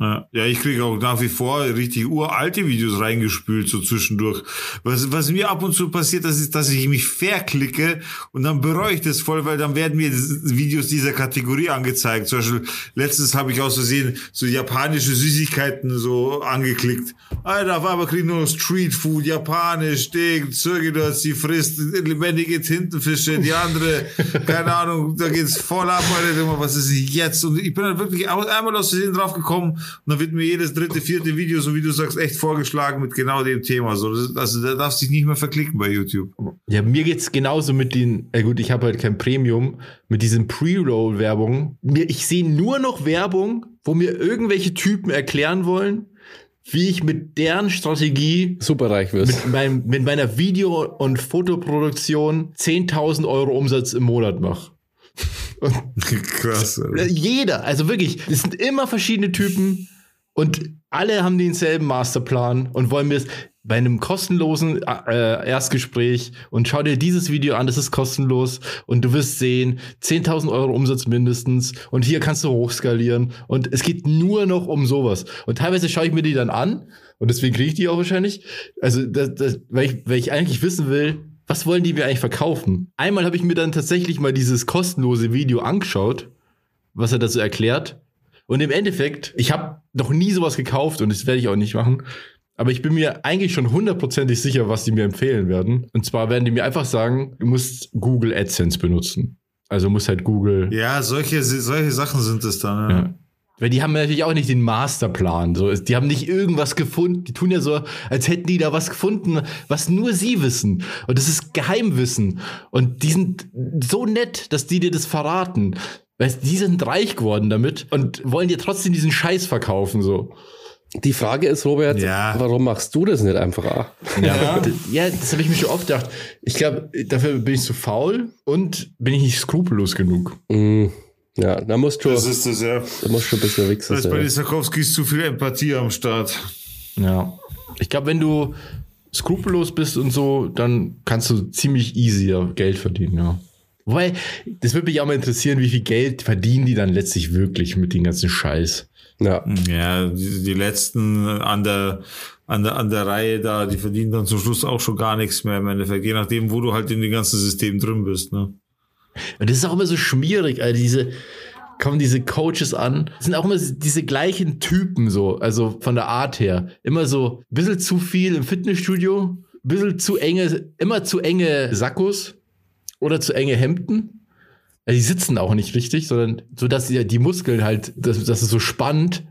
Ja, ja ich kriege auch nach wie vor richtig uralte Videos reingespült, so zwischendurch. Was, was mir ab und zu passiert, das ist, dass ich mich verklicke und dann bereue ich das voll, weil dann werden mir Videos dieser Kategorie angezeigt. Zum Beispiel, letztens habe ich aus Versehen so japanische Süßigkeiten so angeklickt. Alter, auf einmal krieg ich nur noch Streetfood, japanisch, Ding, Zirgidotz, die frisst lebendige Tintenfische, die andere, keine Ahnung, da geht's voll ab, Alter, was ist jetzt? Und ich bin dann wirklich aus- einmal aus Versehen drauf gekommen und dann wird mir jedes dritte, vierte Video, so wie du sagst, echt vorgeschlagen mit genau dem Thema. So, das, also da darfst du dich nicht mehr verklicken bei YouTube. Ja, mir geht's genauso mit den, äh gut, ich habe halt kein Premium, mit diesen Pre-Roll-Werbungen. Ich sehe nur noch Werbung, wo mir irgendwelche Typen erklären wollen, wie ich mit deren Strategie Superreich wirst. mit, meinem, mit meiner Video- und Fotoproduktion 10.000 Euro Umsatz im Monat mache. *laughs* Krass. Alter. Jeder, also wirklich, es sind immer verschiedene Typen und alle haben denselben Masterplan und wollen mir das bei einem kostenlosen äh, Erstgespräch und schau dir dieses Video an, das ist kostenlos und du wirst sehen, 10.000 Euro Umsatz mindestens und hier kannst du hochskalieren und es geht nur noch um sowas. Und teilweise schaue ich mir die dann an und deswegen kriege ich die auch wahrscheinlich. Also, das, das, weil, ich, weil ich eigentlich wissen will, was wollen die mir eigentlich verkaufen? Einmal habe ich mir dann tatsächlich mal dieses kostenlose Video angeschaut, was er dazu erklärt. Und im Endeffekt, ich habe noch nie sowas gekauft und das werde ich auch nicht machen. Aber ich bin mir eigentlich schon hundertprozentig sicher, was die mir empfehlen werden. Und zwar werden die mir einfach sagen, du musst Google AdSense benutzen. Also musst halt Google. Ja, solche, solche Sachen sind es dann. Ja. Ja. Weil die haben natürlich auch nicht den Masterplan. So, die haben nicht irgendwas gefunden. Die tun ja so, als hätten die da was gefunden, was nur sie wissen. Und das ist Geheimwissen. Und die sind so nett, dass die dir das verraten. Weißt, die sind reich geworden damit und wollen dir trotzdem diesen Scheiß verkaufen, so. Die Frage ist, Robert, Ja. warum machst du das nicht einfach? auch? Ja, ja das habe ich mir schon oft gedacht. Ich glaube, dafür bin ich zu faul und bin ich nicht skrupellos genug. Mm, ja, da musst du, Das ist es, ja. da musst du ein bisschen Da wichsen. ist bei den. Sarkowskis zu viel Empathie am Start. Ja. Ich glaube, wenn du skrupellos bist und so, dann kannst du ziemlich easier Geld verdienen, ja. Wobei, das würde mich auch mal interessieren, wie viel Geld verdienen die dann letztlich wirklich mit dem ganzen Scheiß. Ja. Ja, die, die letzten an der, an der, an der Reihe da, die verdienen dann zum Schluss auch schon gar nichts mehr im Endeffekt, je nachdem, wo du halt in dem ganzen System drin bist, ne? Und das ist auch immer so schmierig, Alter, diese, kommen diese Coaches an, das sind auch immer diese gleichen Typen so, also von der Art her. Immer so ein bisschen zu viel im Fitnessstudio, ein bisschen zu enge, immer zu enge Sakkos oder zu enge Hemden. Also die sitzen auch nicht richtig, sondern so, dass die, die Muskeln halt, dass, dass es so spannt.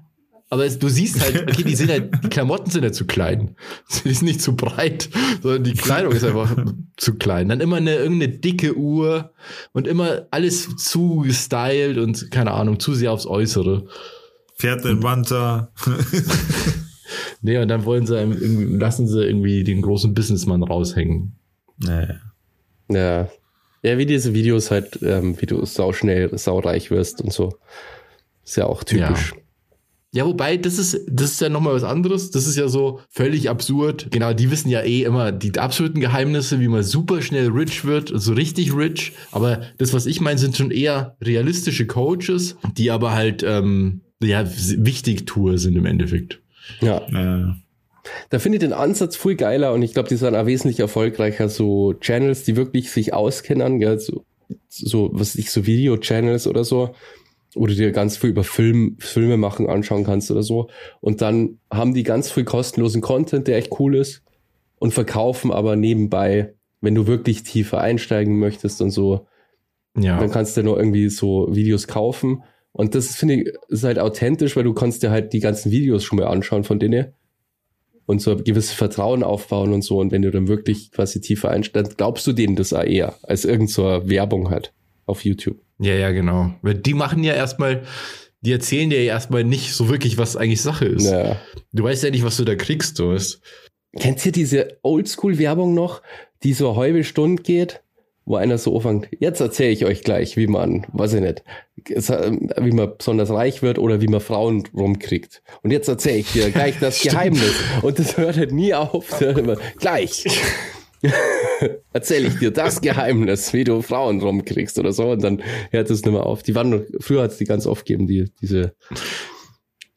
Aber es, du siehst halt, okay, die sind halt, die Klamotten sind halt zu klein. *laughs* Sie sind nicht zu breit, sondern die Kleidung ist einfach zu klein. Dann immer eine irgendeine dicke Uhr und immer alles zu gestylt und keine Ahnung, zu sehr aufs Äußere. Fährt den Manta. *laughs* nee, und dann wollen sie einem, lassen sie irgendwie den großen Businessmann raushängen. Naja. Ja. Ja, wie diese Videos halt, ähm, wie du sauschnell, saureich wirst und so. Ist ja auch typisch. Ja. Ja, wobei, das ist, das ist ja nochmal was anderes. Das ist ja so völlig absurd. Genau, die wissen ja eh immer die absoluten Geheimnisse, wie man super schnell rich wird, so also richtig rich. Aber das, was ich meine, sind schon eher realistische Coaches, die aber halt, ähm, ja, wichtig Tour sind im Endeffekt. Ja. ja. Da finde ich den Ansatz viel geiler und ich glaube, die sind auch wesentlich erfolgreicher, so Channels, die wirklich sich auskennen, gell, so, so was ich, so Video-Channels oder so oder dir ganz viel über Film, Filme machen anschauen kannst oder so. Und dann haben die ganz viel kostenlosen Content, der echt cool ist und verkaufen aber nebenbei, wenn du wirklich tiefer einsteigen möchtest und so, ja. dann kannst du nur irgendwie so Videos kaufen. Und das finde ich ist halt authentisch, weil du kannst dir halt die ganzen Videos schon mal anschauen von denen und so ein gewisses Vertrauen aufbauen und so. Und wenn du dann wirklich quasi tiefer einsteigst, glaubst du denen das auch eher als irgend so Werbung halt auf YouTube. Ja, ja, genau. Weil die machen ja erstmal, die erzählen dir ja erstmal nicht so wirklich, was eigentlich Sache ist. Ja. Du weißt ja nicht, was du da kriegst, du weißt. Kennt ihr diese Oldschool-Werbung noch, die so eine halbe Stunde geht? wo einer so anfängt, jetzt erzähle ich euch gleich, wie man, weiß ich nicht, wie man besonders reich wird oder wie man Frauen rumkriegt. Und jetzt erzähle ich dir gleich das *laughs* Geheimnis. Und das hört halt nie auf. Immer, gleich. *laughs* erzähle ich dir das Geheimnis, wie du Frauen rumkriegst oder so. Und dann hört es nicht mehr auf. Die waren, früher hat es die ganz oft gegeben, die, diese,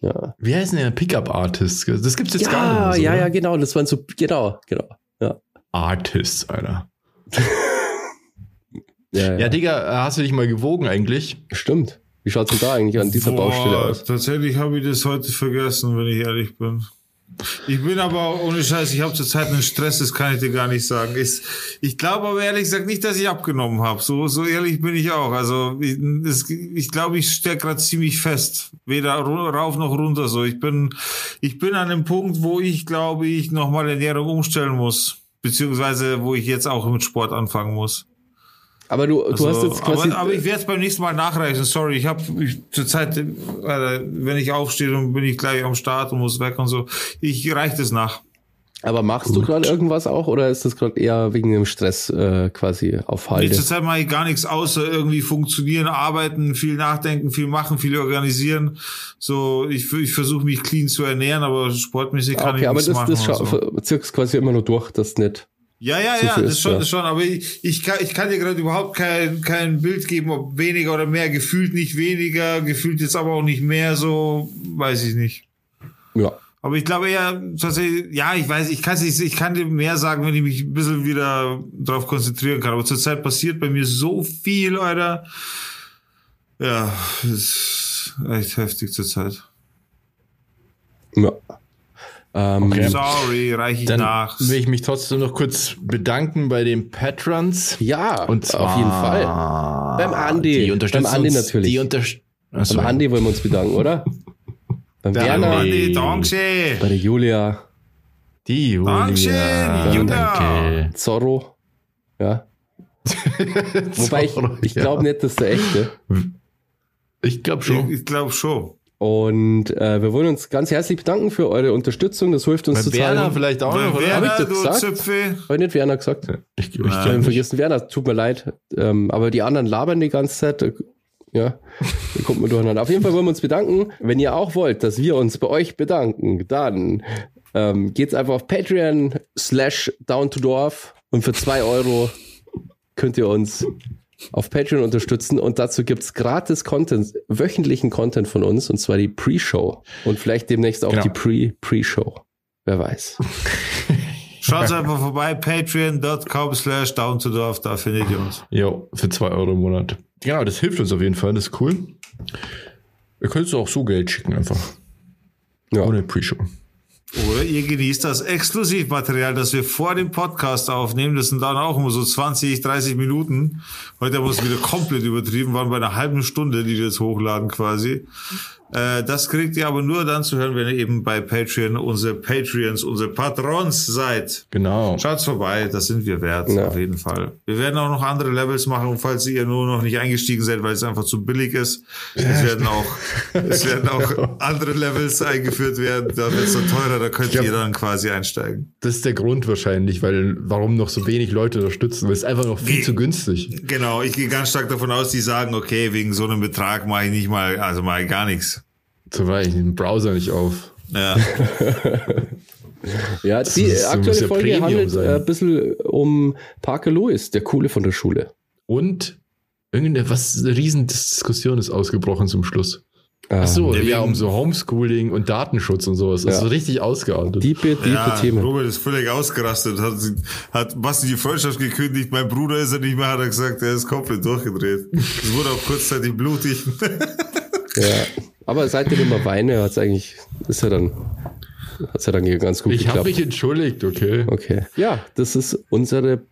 ja. Wie heißen denn Pickup-Artists? Das gibt's jetzt ja, gar nicht. Mehr so, ja, oder? ja, genau. Das waren so, genau, genau. Ja. Artists, Alter. *laughs* ja, ja. ja, Digga, hast du dich mal gewogen eigentlich? Stimmt. Wie schaut's denn da eigentlich an dieser Boah, Baustelle aus? Tatsächlich habe ich das heute vergessen, wenn ich ehrlich bin. Ich bin aber ohne Scheiß, ich habe zurzeit einen Stress, das kann ich dir gar nicht sagen. Ich, ich glaube aber ehrlich gesagt nicht, dass ich abgenommen habe. So, so ehrlich bin ich auch. Also ich, das, ich glaube, ich stecke gerade ziemlich fest. Weder rauf noch runter. So, ich bin, ich bin an dem Punkt, wo ich glaube, ich nochmal Ernährung umstellen muss. Beziehungsweise wo ich jetzt auch mit Sport anfangen muss. Aber du, also, du hast jetzt quasi. Aber, aber ich werde es beim nächsten Mal nachreichen. Sorry, ich habe zurzeit, äh, wenn ich aufstehe, dann bin ich gleich am Start und muss weg und so. Ich reiche das nach. Aber machst Gut. du gerade irgendwas auch oder ist das gerade eher wegen dem Stress äh, quasi auf Halde? Nee, zurzeit mache ich gar nichts außer irgendwie funktionieren, arbeiten, viel nachdenken, viel machen, viel organisieren. So, ich, ich versuche mich clean zu ernähren, aber sportmäßig kann okay, ich nichts machen. Okay, aber das, das so. zirkst quasi immer nur durch, das nicht ja, ja, ja, das schon, das schon, aber ich, ich, kann, ich kann dir gerade überhaupt kein, kein Bild geben, ob weniger oder mehr, gefühlt nicht weniger, gefühlt jetzt aber auch nicht mehr, so, weiß ich nicht. Ja. Aber ich glaube eher, tatsächlich, ja, ich weiß, ich kann nicht, ich kann dir mehr sagen, wenn ich mich ein bisschen wieder darauf konzentrieren kann. Aber zurzeit passiert bei mir so viel, Alter. Ja, ist echt heftig zurzeit. Ja. Ähm, okay. Sorry, reiche ich Dann nach. Will ich mich trotzdem noch kurz bedanken bei den Patrons. Ja, und zwar auf jeden Fall. Beim Andi. Die unterstützen Beim Andi uns, natürlich. Die unter Beim Andi wollen wir uns bedanken, oder? *laughs* Beim der Werner. Andi, danke. Bei der Julia. Die Julia. Dankeschön, Julia. Danke. Zorro. Ja. *laughs* Wobei ich, ich glaube ja. nicht, dass der echte. Ich glaube schon. Ich, ich glaube schon. Und äh, wir wollen uns ganz herzlich bedanken für eure Unterstützung. Das hilft uns Bei total. Werner vielleicht auch noch, oder? Habe ich das gesagt? Habe ich nicht Werner gesagt? Ich, ich, ich habe vergessen Werner, tut mir leid. Ähm, aber die anderen labern die ganze Zeit. Ja, da kommt man durcheinander. Auf jeden Fall wollen wir uns bedanken. Wenn ihr auch wollt, dass wir uns bei euch bedanken, dann ähm, geht's einfach auf Patreon slash down to Dorf und für zwei Euro könnt ihr uns auf Patreon unterstützen und dazu gibt's gratis Content, wöchentlichen Content von uns und zwar die Pre-Show und vielleicht demnächst auch genau. die Pre-Pre-Show. Wer weiß. *laughs* Schaut einfach vorbei, patreon.com slash down to dorf, da findet ihr uns. Jo, für zwei Euro im Monat. Genau, das hilft uns auf jeden Fall, das ist cool. Ihr könnt auch so Geld schicken einfach. Ja. Ohne Pre-Show. Oder ihr genießt das Exklusivmaterial, das wir vor dem Podcast aufnehmen. Das sind dann auch immer so 20, 30 Minuten. Heute haben wir es wieder komplett übertrieben, waren bei einer halben Stunde, die wir jetzt hochladen quasi. Äh, das kriegt ihr aber nur dann zu hören, wenn ihr eben bei Patreon unsere Patreons, unsere Patrons seid. Genau. Schaut's vorbei, das sind wir wert, Ja. auf jeden Fall. Wir werden auch noch andere Levels machen, falls ihr nur noch nicht eingestiegen seid, weil es einfach zu billig ist. Es werden auch, es *laughs* werden auch andere Levels eingeführt werden, da wird es dann teurer, da könnt glaub- ihr dann quasi einsteigen. Das ist der Grund wahrscheinlich, weil warum noch so wenig Leute unterstützen, weil es einfach noch viel Ge- zu günstig. Genau, ich gehe ganz stark davon aus, die sagen, okay, wegen so einem Betrag mache ich nicht mal, also mache ich gar nichts. Zum Beispiel den Browser nicht auf. Ja. *laughs* Ja, die ist- aktuelle ja Folge Premium handelt sein. äh, ein bisschen um Parker Lewis, der Coole von der Schule. Und irgendeine, was, eine riesen Diskussion ist ausgebrochen zum Schluss. Ah, Ach so, Ja, um so Homeschooling und Datenschutz und sowas. Das Ja. ist so richtig ausgeartet. Diepe, diepe Ja, Themen. Robert ist völlig ausgerastet, hat, hat Basti die Freundschaft gekündigt, mein Bruder ist er nicht mehr, hat er gesagt, er ist komplett durchgedreht. Es wurde auch kurzzeitig blutig. Ja. *laughs* Aber seit er immer weine, hat's eigentlich, ist er dann, hat's ja dann ganz gut ich habe geklappt. mich entschuldigt, okay. Okay. Ja, das ist unsere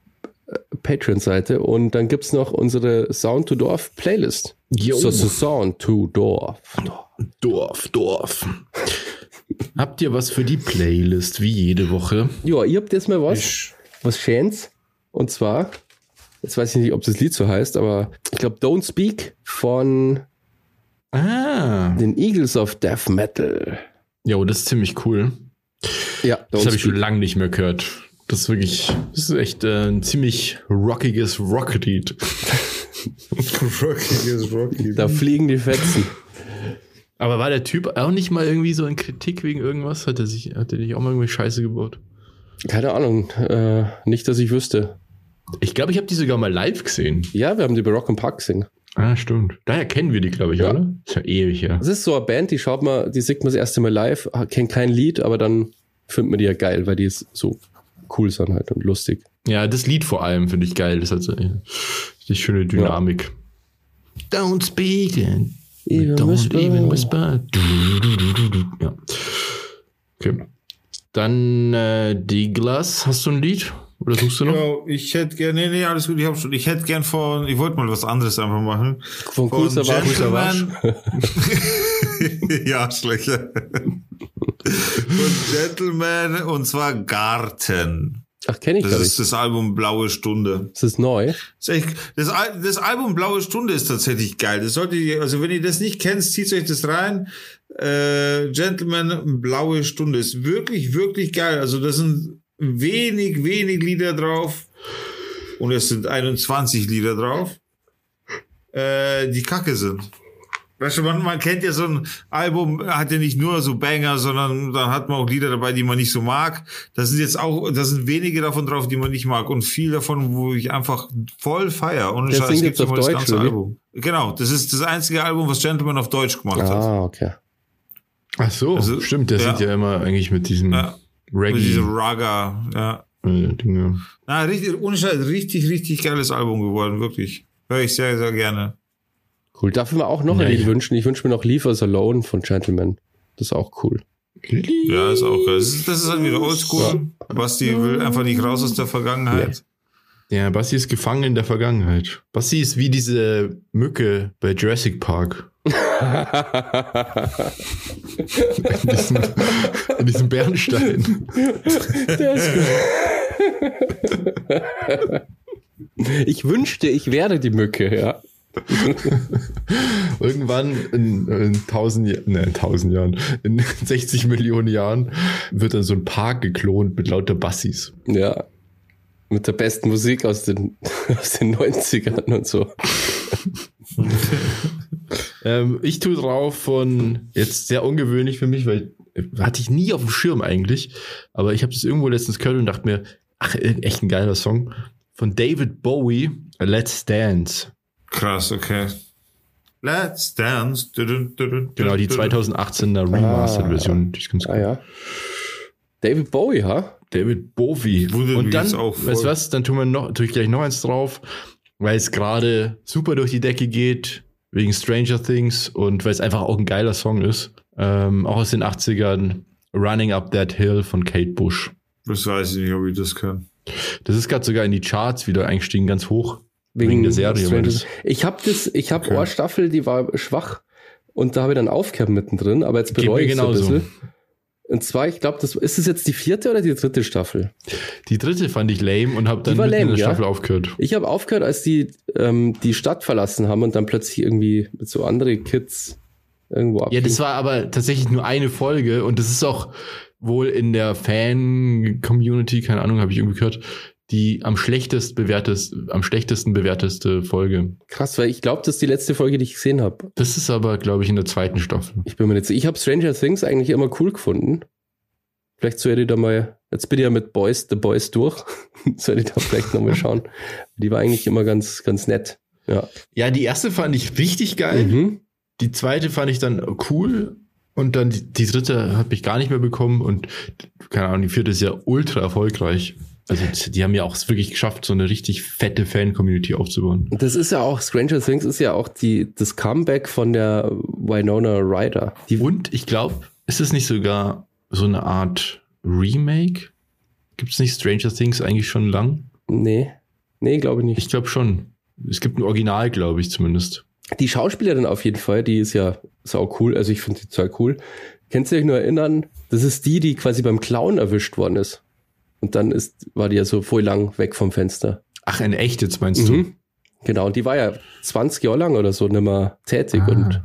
äh, Patreon-Seite und dann gibt's noch unsere Sound to Dorf Playlist. Jo. So, so Sound to Dorf. Dorf, Dorf. Habt ihr was für die Playlist, wie jede Woche? Ja, ihr habt jetzt mal was, was Schönes. Und zwar, jetzt weiß ich nicht, ob das Lied so heißt, aber ich glaube Don't Speak von Ah. den Eagles of Death Metal. Jo, das ist ziemlich cool. Ja, Das habe ich schon lange nicht mehr gehört. Das ist wirklich, das ist echt äh, ein ziemlich rockiges Rocklied. Rocky ist Rocky. Da fliegen die Fetzen. Aber war der Typ auch nicht mal irgendwie so in Kritik wegen irgendwas? Hat er sich, hat er nicht auch mal irgendwie Scheiße gebaut? Keine Ahnung, äh, nicht, dass ich wüsste. Ich glaube, ich habe die sogar mal live gesehen. Ja, wir haben die bei Rock and Park gesehen. Ah, stimmt. Daher kennen wir die, glaube ich, Ja. oder? Ist ja ewig her. Das ist so eine Band, die schaut man, die singt man das erste Mal live, kennt kein Lied, aber dann findet man die ja geil, weil die ist so cool sind halt und lustig. Ja, das Lied vor allem finde ich geil. Das hat so eine schöne Dynamik. Don't speak and Even don't whisper. even whisper. Ja. Okay. Dann äh, Douglas, hast du ein Lied? Oder suchst du noch? Ja, ich hätte gerne, nee, nee, alles gut, ich hab schon, ich hätte gern von, ich wollte mal was anderes einfach machen. Von Savage. Gentleman. *laughs* ja, schlechter. Von Gentleman, und zwar Garten. Ach, kenne ich Das gar ist das Album Blaue Stunde. Das ist neu. Das, ist echt, das, Al- das Album Blaue Stunde ist tatsächlich geil. Das solltet ihr, also wenn ihr das nicht kennt, zieht euch das rein. Äh, Gentleman Blaue Stunde ist wirklich, wirklich geil. Also das sind wenig, wenig Lieder drauf. Und es sind 21 Lieder drauf, äh, die kacke sind. Weißt du, man, man kennt ja so ein Album, hat ja nicht nur so Banger, sondern dann hat man auch Lieder dabei, die man nicht so mag. Da sind jetzt auch, da sind wenige davon drauf, die man nicht mag und viel davon, wo ich einfach voll feier. Und Der singt jetzt auf Deutsch, oder wie? Album. Genau, das ist das einzige Album, was Gentleman auf Deutsch gemacht hat. Ah, okay. Ach so, Also, stimmt. Der ja. sieht ja immer eigentlich mit diesem Ja. Mit diese Reggae. Raga, ja. Dinge. Na, richtig, ohne Scheiß, richtig, richtig geiles Album geworden, wirklich. Höre ich sehr, sehr gerne. Cool. Darf ich mir auch noch Ja, ein Lied ja. wünschen? Ich wünsche mir noch Leave Us Alone von Gentleman. Das ist auch cool. Ja, ist auch geil. Das ist, das ist halt wieder oldschool. Basti will einfach nicht raus aus der Vergangenheit. Ja, Basti ist gefangen in der Vergangenheit. Basti ist wie diese Mücke bei Jurassic Park. In diesem, in diesem Bernstein. Der ist gut. ich wünschte, ich wäre die Mücke, ja. Irgendwann in, in 1000, Ja- ne, in 1000 Jahren, in *laughs* 60 Millionen Jahren wird dann so ein Park geklont mit lauter Bassis. Ja. Mit der besten Musik aus den, *laughs* aus den 90ern und so. *laughs* Ähm, ich tue drauf von, jetzt sehr ungewöhnlich für mich, weil äh, hatte ich nie auf dem Schirm eigentlich, aber ich habe das irgendwo letztens gehört und dachte mir, ach, echt ein geiler Song. Von David Bowie, Let's Dance. Krass, okay. Let's dance. Dudun, dudun, Genau, die dudun. 2018er Remastered-Version, die ist ganz Ah cool. ja. David Bowie, ha? David Bowie. Wundert Und dann, weißt du was, dann tun wir noch, tue ich gleich noch eins drauf, weil es gerade super durch die Decke geht, wegen Stranger Things und weil es einfach auch ein geiler Song ist. Ähm, auch aus den 80ern, Running Up That Hill von Kate Bush. Das weiß ich nicht, ob ich das kann. Das ist gerade sogar in die Charts wieder eingestiegen, ganz hoch. Wegen der Serie, Stranger- weil das- Ich habe das, ich habe Okay. Ohrstaffel, die war schwach. und da habe ich dann aufgehört mittendrin, aber jetzt bereue ich so ein genauso. bisschen. Und zwar, ich glaube, das ist es jetzt die vierte oder die dritte Staffel? Die dritte fand ich lame und habe dann in der ja. Staffel aufgehört. Ich habe aufgehört, als die ähm, die Stadt verlassen haben und dann plötzlich irgendwie mit so andere Kids irgendwo Ja, abgingen. das war aber tatsächlich nur eine Folge und das ist auch wohl in der Fan-Community, keine Ahnung, habe ich irgendwie gehört, die am schlechtest bewertest, am schlechtesten bewerteste Folge. krass, weil ich glaube, das ist die letzte Folge, die ich gesehen habe. Das ist aber, glaube ich, in der zweiten Staffel. Ich bin mir nicht sicher. Ich habe Stranger Things eigentlich immer cool gefunden. Vielleicht sollte ich da mal, jetzt bin ich ja mit Boys, The Boys durch. *laughs* sollte ich da vielleicht nochmal schauen. Die war eigentlich immer ganz, ganz nett. Ja. Ja, die erste fand ich richtig geil. Mhm. Die zweite fand ich dann cool. Und dann die, die dritte habe ich gar nicht mehr bekommen. Und keine Ahnung, die vierte ist ja ultra erfolgreich. Also die haben ja auch es wirklich geschafft, so eine richtig fette Fan-Community aufzubauen. Das ist ja auch, Stranger Things ist ja auch die, das Comeback von der Winona Ryder. Die, Und ich glaube, ist es nicht sogar so eine Art Remake? Gibt es nicht Stranger Things eigentlich schon lang? nee, nee, glaube ich nicht. Ich glaube schon. Es gibt ein Original, glaube ich zumindest. Die Schauspielerin auf jeden Fall, die ist ja sau cool. Also ich finde die total cool. Kennst du dich nur erinnern? Das ist die, die quasi beim Clown erwischt worden ist. Und dann ist, war die ja so voll lang weg vom Fenster. Ach, in echt jetzt meinst Mhm. Genau, und die war ja 20 Jahre lang oder so nicht mehr tätig Ah. und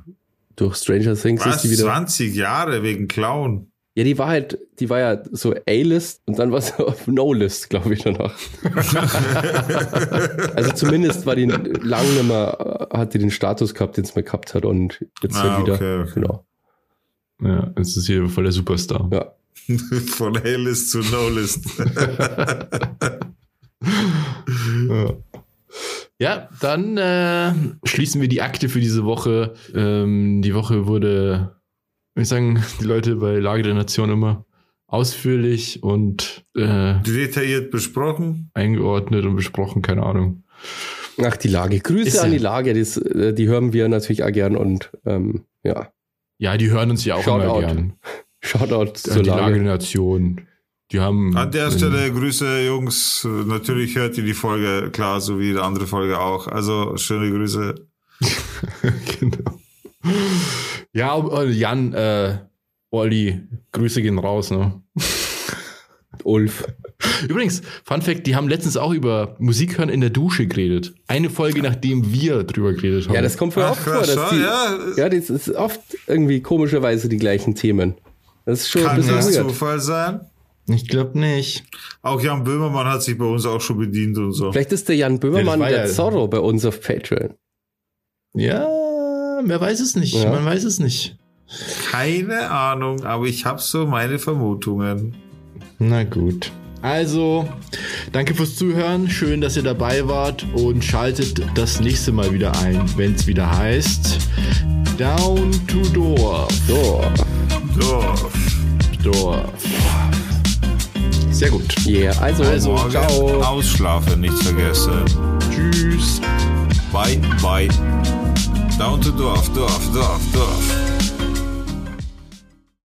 durch Stranger Things Was? ist die wieder. 20 Jahre wegen Clown. Ja, die war halt, die war ja so A-List und dann war sie *laughs* auf No-List, glaube ich, danach. *laughs* also zumindest war die lang nicht mehr, hat die den Status gehabt, den es mal gehabt hat und jetzt Ah, halt wieder. okay, okay. Genau. du? Ja, es ist hier voll der Superstar. Ja. *laughs* Von A-List zu No-List. Ja. *laughs* Ja, dann äh, schließen wir die Akte für diese Woche. Ähm, die Woche wurde, ich sagen die Leute bei Lage der Nation immer ausführlich und äh, Detailliert besprochen. eingeordnet und besprochen, keine Ahnung. Ach, die Lage. Grüße Ist an die Lage, das, äh, die hören wir natürlich auch gern und ähm, ja, Ja, die hören uns ja auch immer Shoutout. gern. Shoutout zur die Lage Lage. der Nation. Die haben An der Stelle Grüße, Jungs. Natürlich hört ihr die Folge, klar, so wie die andere Folge auch. Also schöne Grüße. *laughs* genau. Ja, und Jan, äh, Olli, Grüße gehen raus, ne? *laughs* Ulf. Übrigens, Fun Fact, die haben letztens auch über Musik hören in der Dusche geredet. Eine Folge, nachdem wir drüber geredet haben. Ja, das kommt voll Ach, oft vor, dass ja, die, ja. ja, das ist oft irgendwie komischerweise die gleichen Themen. Das ist schon ein Kann bisschen das weird. Zufall sein? ich glaube nicht. Auch Jan Böhmermann hat sich bei uns auch schon bedient und so. Vielleicht ist der Jan Böhmermann Ja, der ja- Zorro bei uns auf Patreon. Ja, wer weiß es nicht. Ja. Man weiß es nicht. Keine Ahnung, aber ich habe so meine Vermutungen. Na gut. Also, danke fürs Zuhören. Schön, dass ihr dabei wart und schaltet das nächste Mal wieder ein, wenn es wieder heißt Down to Dorf. So, Dorf. Dorf. Sehr gut. yeah, also, Also, Morgen ciao. ausschlafen, nicht vergessen. Tschüss. Bye, bye. Down to Dorf, Dorf, Dorf, Dorf.